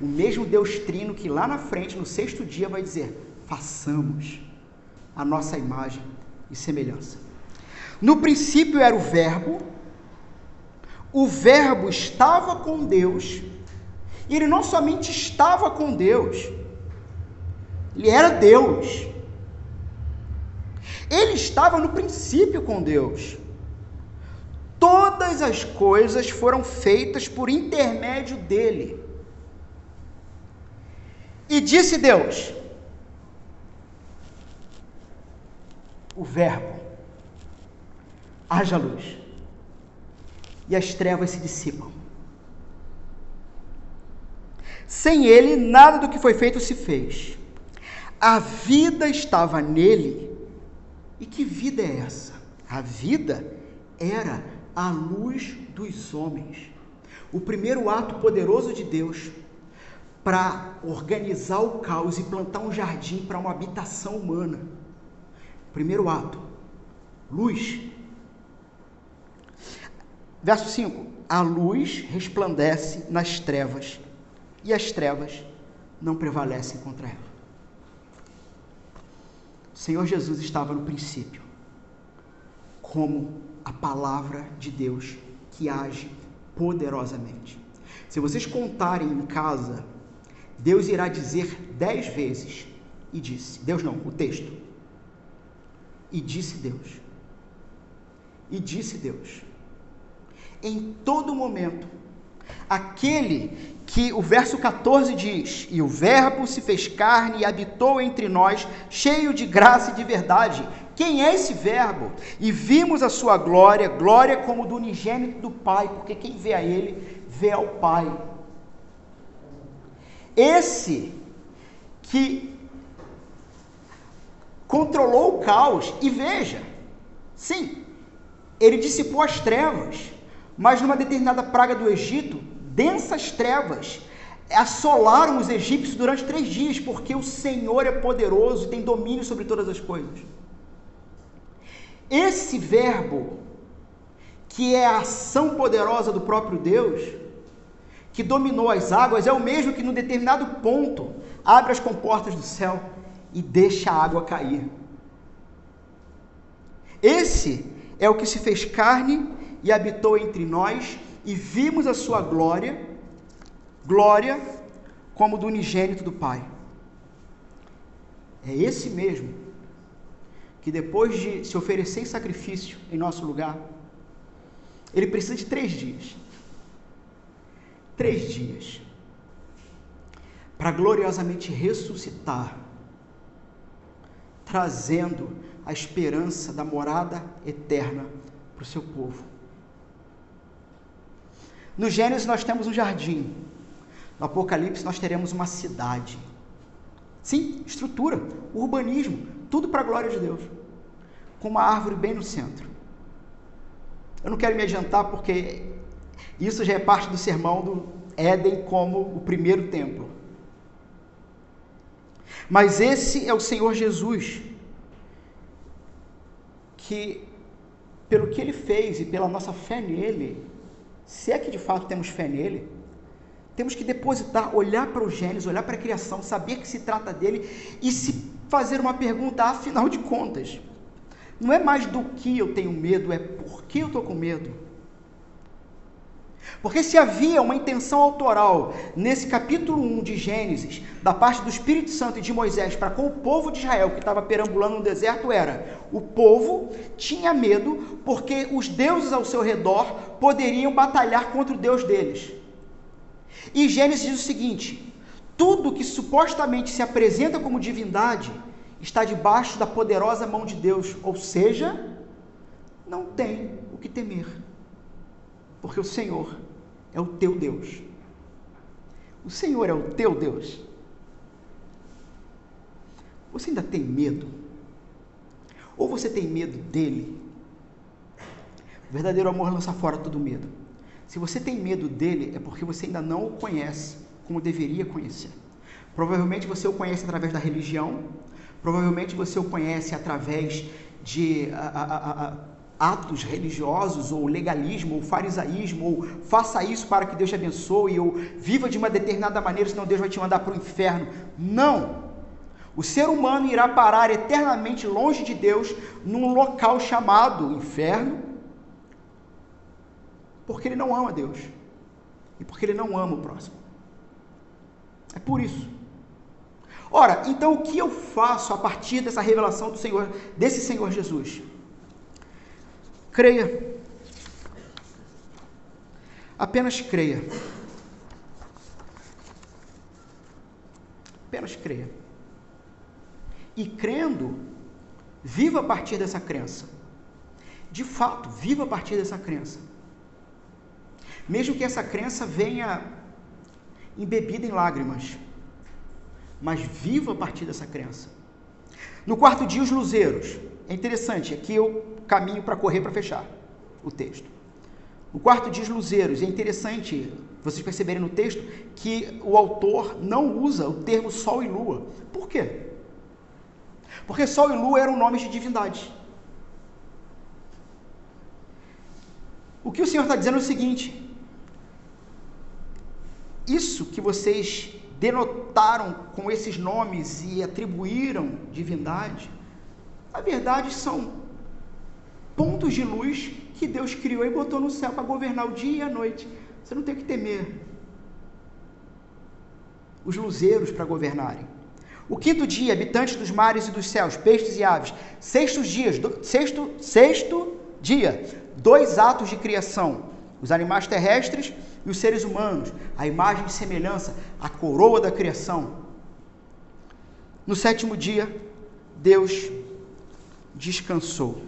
S1: O mesmo Deus trino que lá na frente, no sexto dia, vai dizer: façamos a nossa imagem e semelhança. No princípio era o Verbo, o Verbo estava com Deus e ele não somente estava com Deus, ele era Deus. Ele estava no princípio com Deus. Todas as coisas foram feitas por intermédio dele. E disse Deus: O Verbo, haja luz, e as trevas se dissipam. Sem ele, nada do que foi feito se fez. A vida estava nele. E que vida é essa? A vida era a luz dos homens. O primeiro ato poderoso de Deus para organizar o caos e plantar um jardim para uma habitação humana. Primeiro ato, luz. Verso 5: A luz resplandece nas trevas e as trevas não prevalecem contra ela. Senhor Jesus estava no princípio, como a palavra de Deus que age poderosamente. Se vocês contarem em casa, Deus irá dizer dez vezes, e disse. Deus não, o texto. E disse Deus. E disse Deus. Em todo momento, aquele que o verso 14 diz: E o Verbo se fez carne e habitou entre nós, cheio de graça e de verdade. Quem é esse Verbo? E vimos a sua glória, glória como do unigênito do Pai, porque quem vê a Ele, vê ao Pai. Esse que controlou o caos, e veja, sim, ele dissipou as trevas, mas numa determinada praga do Egito, densas trevas assolaram os egípcios durante três dias, porque o Senhor é poderoso e tem domínio sobre todas as coisas. Esse verbo, que é a ação poderosa do próprio Deus, que dominou as águas, é o mesmo que, num determinado ponto, abre as comportas do céu e deixa a água cair. Esse é o que se fez carne e habitou entre nós, e vimos a sua glória, glória como do unigênito do Pai. É esse mesmo que depois de se oferecer em sacrifício em nosso lugar, ele precisa de três dias. Três dias. Para gloriosamente ressuscitar trazendo a esperança da morada eterna para o seu povo. No Gênesis nós temos um jardim, no Apocalipse nós teremos uma cidade. Sim, estrutura, urbanismo, tudo para a glória de Deus, com uma árvore bem no centro. Eu não quero me adiantar porque isso já é parte do sermão do Éden como o primeiro templo. Mas esse é o Senhor Jesus, que, pelo que ele fez e pela nossa fé nele, se é que de fato temos fé nele, temos que depositar, olhar para o Gênesis, olhar para a criação, saber que se trata dele e se fazer uma pergunta, afinal de contas. Não é mais do que eu tenho medo, é por que eu estou com medo. Porque se havia uma intenção autoral nesse capítulo 1 de Gênesis, da parte do Espírito Santo e de Moisés para com o povo de Israel que estava perambulando no deserto, era: o povo tinha medo porque os deuses ao seu redor poderiam batalhar contra o Deus deles. E Gênesis diz o seguinte: tudo que supostamente se apresenta como divindade está debaixo da poderosa mão de Deus, ou seja, não tem o que temer porque o Senhor é o teu Deus. O Senhor é o teu Deus. Você ainda tem medo? Ou você tem medo dele? O verdadeiro amor lança fora todo medo. Se você tem medo dele, é porque você ainda não o conhece como deveria conhecer. Provavelmente você o conhece através da religião, provavelmente você o conhece através de a, a, a, atos religiosos, ou legalismo, ou farisaísmo, ou faça isso para que Deus te abençoe, ou viva de uma determinada maneira, senão Deus vai te mandar para o inferno. Não! O ser humano irá parar eternamente longe de Deus num local chamado inferno, porque ele não ama Deus e porque ele não ama o próximo. É por isso. Ora, então o que eu faço a partir dessa revelação do Senhor, desse Senhor Jesus? Creia. Apenas creia. Apenas creia. E crendo, viva a partir dessa crença. De fato, viva a partir dessa crença. Mesmo que essa crença venha embebida em lágrimas, mas viva a partir dessa crença. No quarto dia, os luzeiros. É interessante, aqui eu caminho para correr para fechar o texto. O quarto diz luzeiros. É interessante vocês perceberem no texto que o autor não usa o termo sol e lua. Por quê? Porque sol e lua eram nomes de divindades. O que o Senhor está dizendo é o seguinte: isso que vocês denotaram com esses nomes e atribuíram divindade, na verdade são pontos de luz que Deus criou e botou no céu para governar o dia e a noite. Você não tem que temer os luzeiros para governarem. O quinto dia, habitantes dos mares e dos céus, peixes e aves. Sexto dias, do, sexto, sexto dia, dois atos de criação: os animais terrestres e os seres humanos, a imagem e semelhança, a coroa da criação. No sétimo dia, Deus descansou.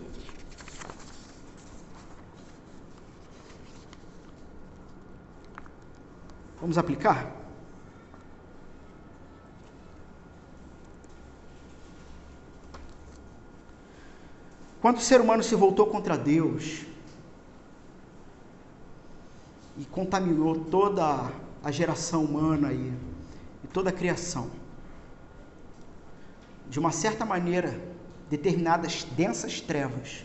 S1: Vamos aplicar? Quando o ser humano se voltou contra Deus e contaminou toda a geração humana e, e toda a criação, de uma certa maneira, determinadas densas trevas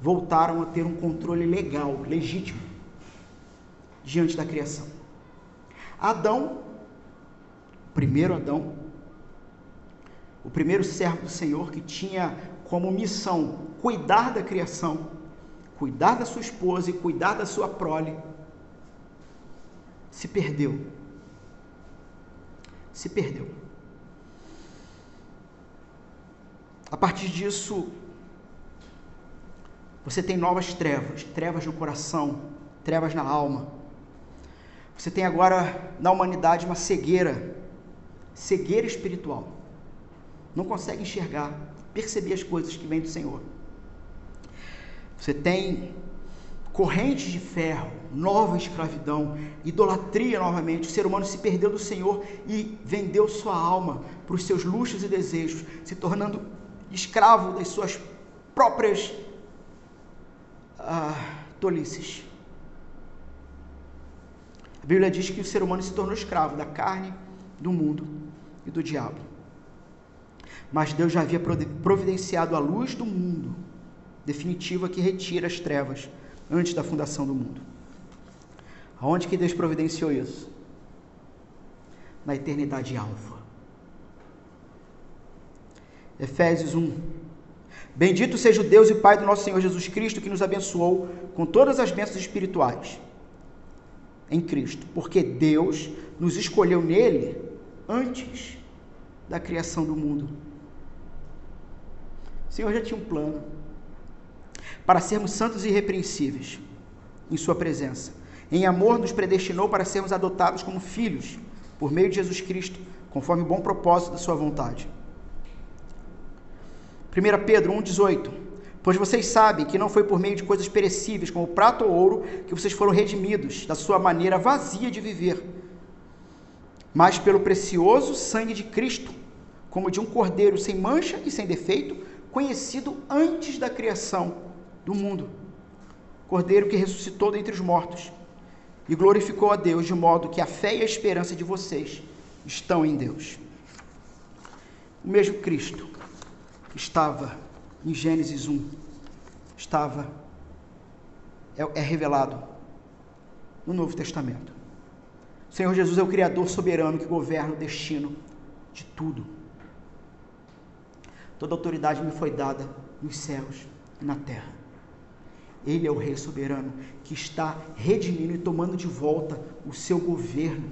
S1: voltaram a ter um controle legal, legítimo, diante da criação. Adão, o primeiro Adão, o primeiro servo do Senhor que tinha como missão cuidar da criação, cuidar da sua esposa e cuidar da sua prole, se perdeu. Se perdeu. A partir disso, você tem novas trevas, trevas no coração, trevas na alma. Você tem agora na humanidade uma cegueira, cegueira espiritual. Não consegue enxergar, perceber as coisas que vêm do Senhor. Você tem correntes de ferro, nova escravidão, idolatria novamente. O ser humano se perdeu do Senhor e vendeu sua alma para os seus luxos e desejos, se tornando escravo das suas próprias ah, tolices. A Bíblia diz que o ser humano se tornou escravo da carne, do mundo e do diabo. Mas Deus já havia providenciado a luz do mundo, definitiva que retira as trevas antes da fundação do mundo. Aonde que Deus providenciou isso? Na eternidade alfa. Efésios 1. Bendito seja o Deus e Pai do nosso Senhor Jesus Cristo, que nos abençoou com todas as bênçãos espirituais em Cristo, porque Deus nos escolheu nele antes da criação do mundo. O Senhor já tinha um plano para sermos santos e irrepreensíveis em Sua presença. Em amor, nos predestinou para sermos adotados como filhos por meio de Jesus Cristo, conforme o bom propósito da Sua vontade. 1 Pedro 1,18 Pois vocês sabem que não foi por meio de coisas perecíveis, como prato ou ouro, que vocês foram redimidos da sua maneira vazia de viver, mas pelo precioso sangue de Cristo, como de um cordeiro sem mancha e sem defeito, conhecido antes da criação do mundo. Cordeiro que ressuscitou dentre os mortos e glorificou a Deus, de modo que a fé e a esperança de vocês estão em Deus. O mesmo Cristo estava em Gênesis 1, estava, é, é revelado no Novo Testamento. O Senhor Jesus é o Criador soberano que governa o destino de tudo. Toda autoridade me foi dada nos céus e na terra. Ele é o Rei soberano que está redimindo e tomando de volta o seu governo,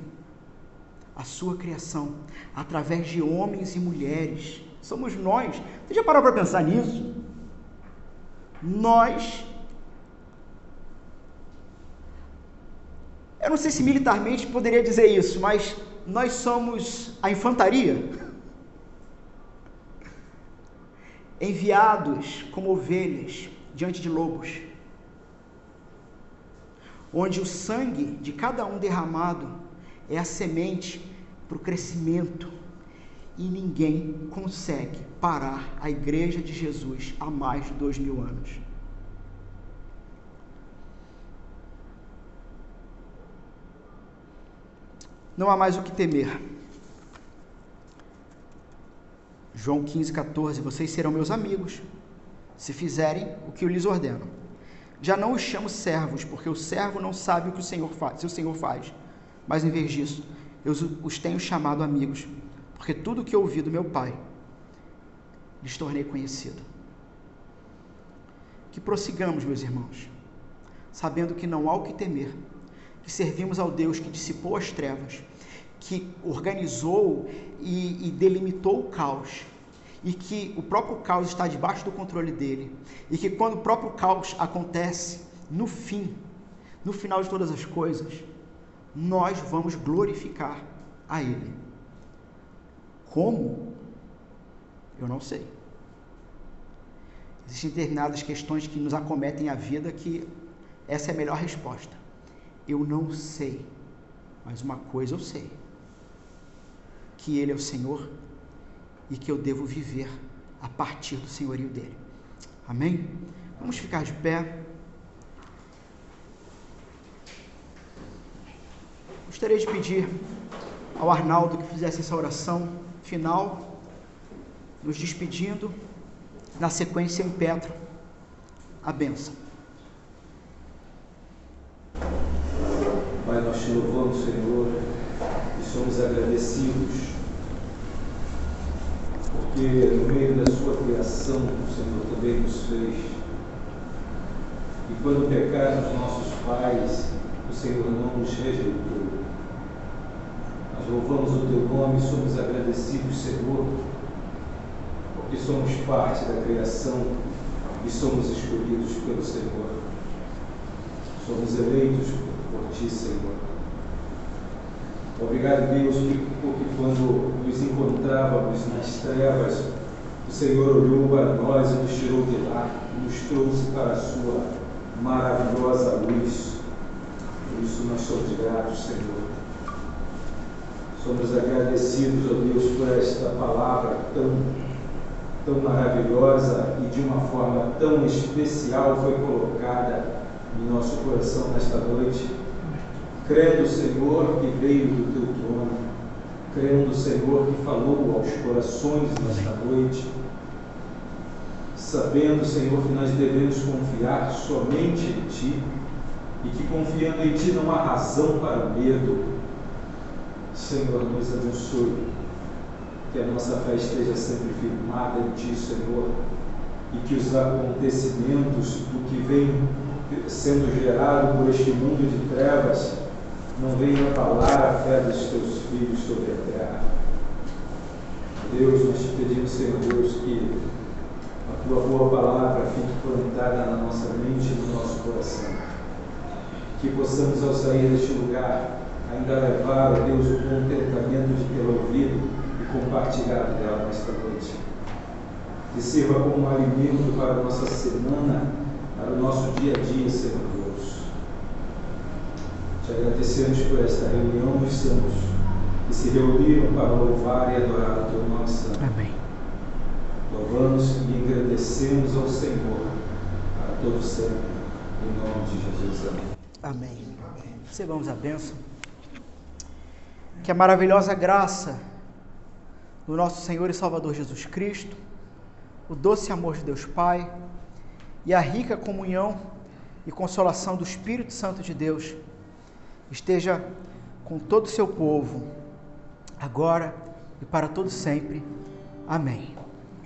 S1: a sua criação, através de homens e mulheres somos nós. Você já parou para pensar nisso? Nós. Eu não sei se militarmente poderia dizer isso, mas nós somos a infantaria. Enviados como ovelhas diante de lobos. Onde o sangue de cada um derramado é a semente para o crescimento e ninguém consegue parar a igreja de Jesus há mais de dois mil anos. Não há mais o que temer. João 15, 14. Vocês serão meus amigos, se fizerem o que eu lhes ordeno. Já não os chamo servos, porque o servo não sabe o que o Senhor faz, se o Senhor faz. Mas em vez disso, eu os tenho chamado amigos, porque tudo que eu ouvi do meu Pai lhes tornei conhecido. que prossigamos, meus irmãos, sabendo que não há o que temer, que servimos ao Deus que dissipou as trevas, que organizou e, e delimitou o caos, e que o próprio caos está debaixo do controle dele, e que quando o próprio caos acontece, no fim, no final de todas as coisas, nós vamos glorificar a Ele. Como? Eu não sei. Existem determinadas questões que nos acometem a vida que essa é a melhor resposta. Eu não sei, mas uma coisa eu sei: que Ele é o Senhor e que eu devo viver a partir do senhorio dele. Amém? Vamos ficar de pé. Gostaria de pedir ao Arnaldo que fizesse essa oração final, nos despedindo, na sequência em Petro, a benção.
S2: Pai, nós te louvamos, Senhor, e somos agradecidos, porque no meio da sua criação, o Senhor também nos fez. E quando pecaram os nossos pais, o Senhor não nos rejeitou. Louvamos o teu nome somos agradecidos, Senhor, porque somos parte da criação e somos escolhidos pelo Senhor. Somos eleitos por ti, Senhor. Obrigado, Deus, porque quando nos encontrávamos nas trevas, o Senhor olhou para nós e nos tirou de lá e nos trouxe para a sua maravilhosa luz. Por isso nós somos gratos, Senhor. Somos agradecidos, ó Deus, por esta palavra tão, tão maravilhosa e de uma forma tão especial foi colocada em nosso coração nesta noite. Crendo, Senhor, que veio do teu trono, crendo, Senhor, que falou aos corações nesta noite, sabendo, Senhor, que nós devemos confiar somente em Ti e que confiando em Ti não há razão para medo Senhor, nos abençoe. Que a nossa fé esteja sempre firmada em Ti, Senhor, e que os acontecimentos do que vem sendo gerado por este mundo de trevas não venham abalar a fé dos Teus filhos sobre a terra. Deus, nós te pedimos, Senhor Deus, que a Tua boa palavra fique plantada na nossa mente e no nosso coração. Que possamos, ao sair deste lugar, ainda levar a Deus o contentamento de tê-la ouvido e compartilhado dela nesta noite. Que sirva como um alimento para a nossa semana, para o nosso dia a dia, Senhor Deus. Te agradecemos por esta reunião dos santos que se reuniram para louvar e adorar o teu nome santo.
S1: Amém.
S2: Louvamos e agradecemos ao Senhor para todo sempre. Em nome de Jesus.
S1: Amém. Amém. Recebamos a bênção que a maravilhosa graça do nosso Senhor e Salvador Jesus Cristo, o doce amor de Deus Pai e a rica comunhão e consolação do Espírito Santo de Deus esteja com todo o seu povo, agora e para todo sempre. Amém.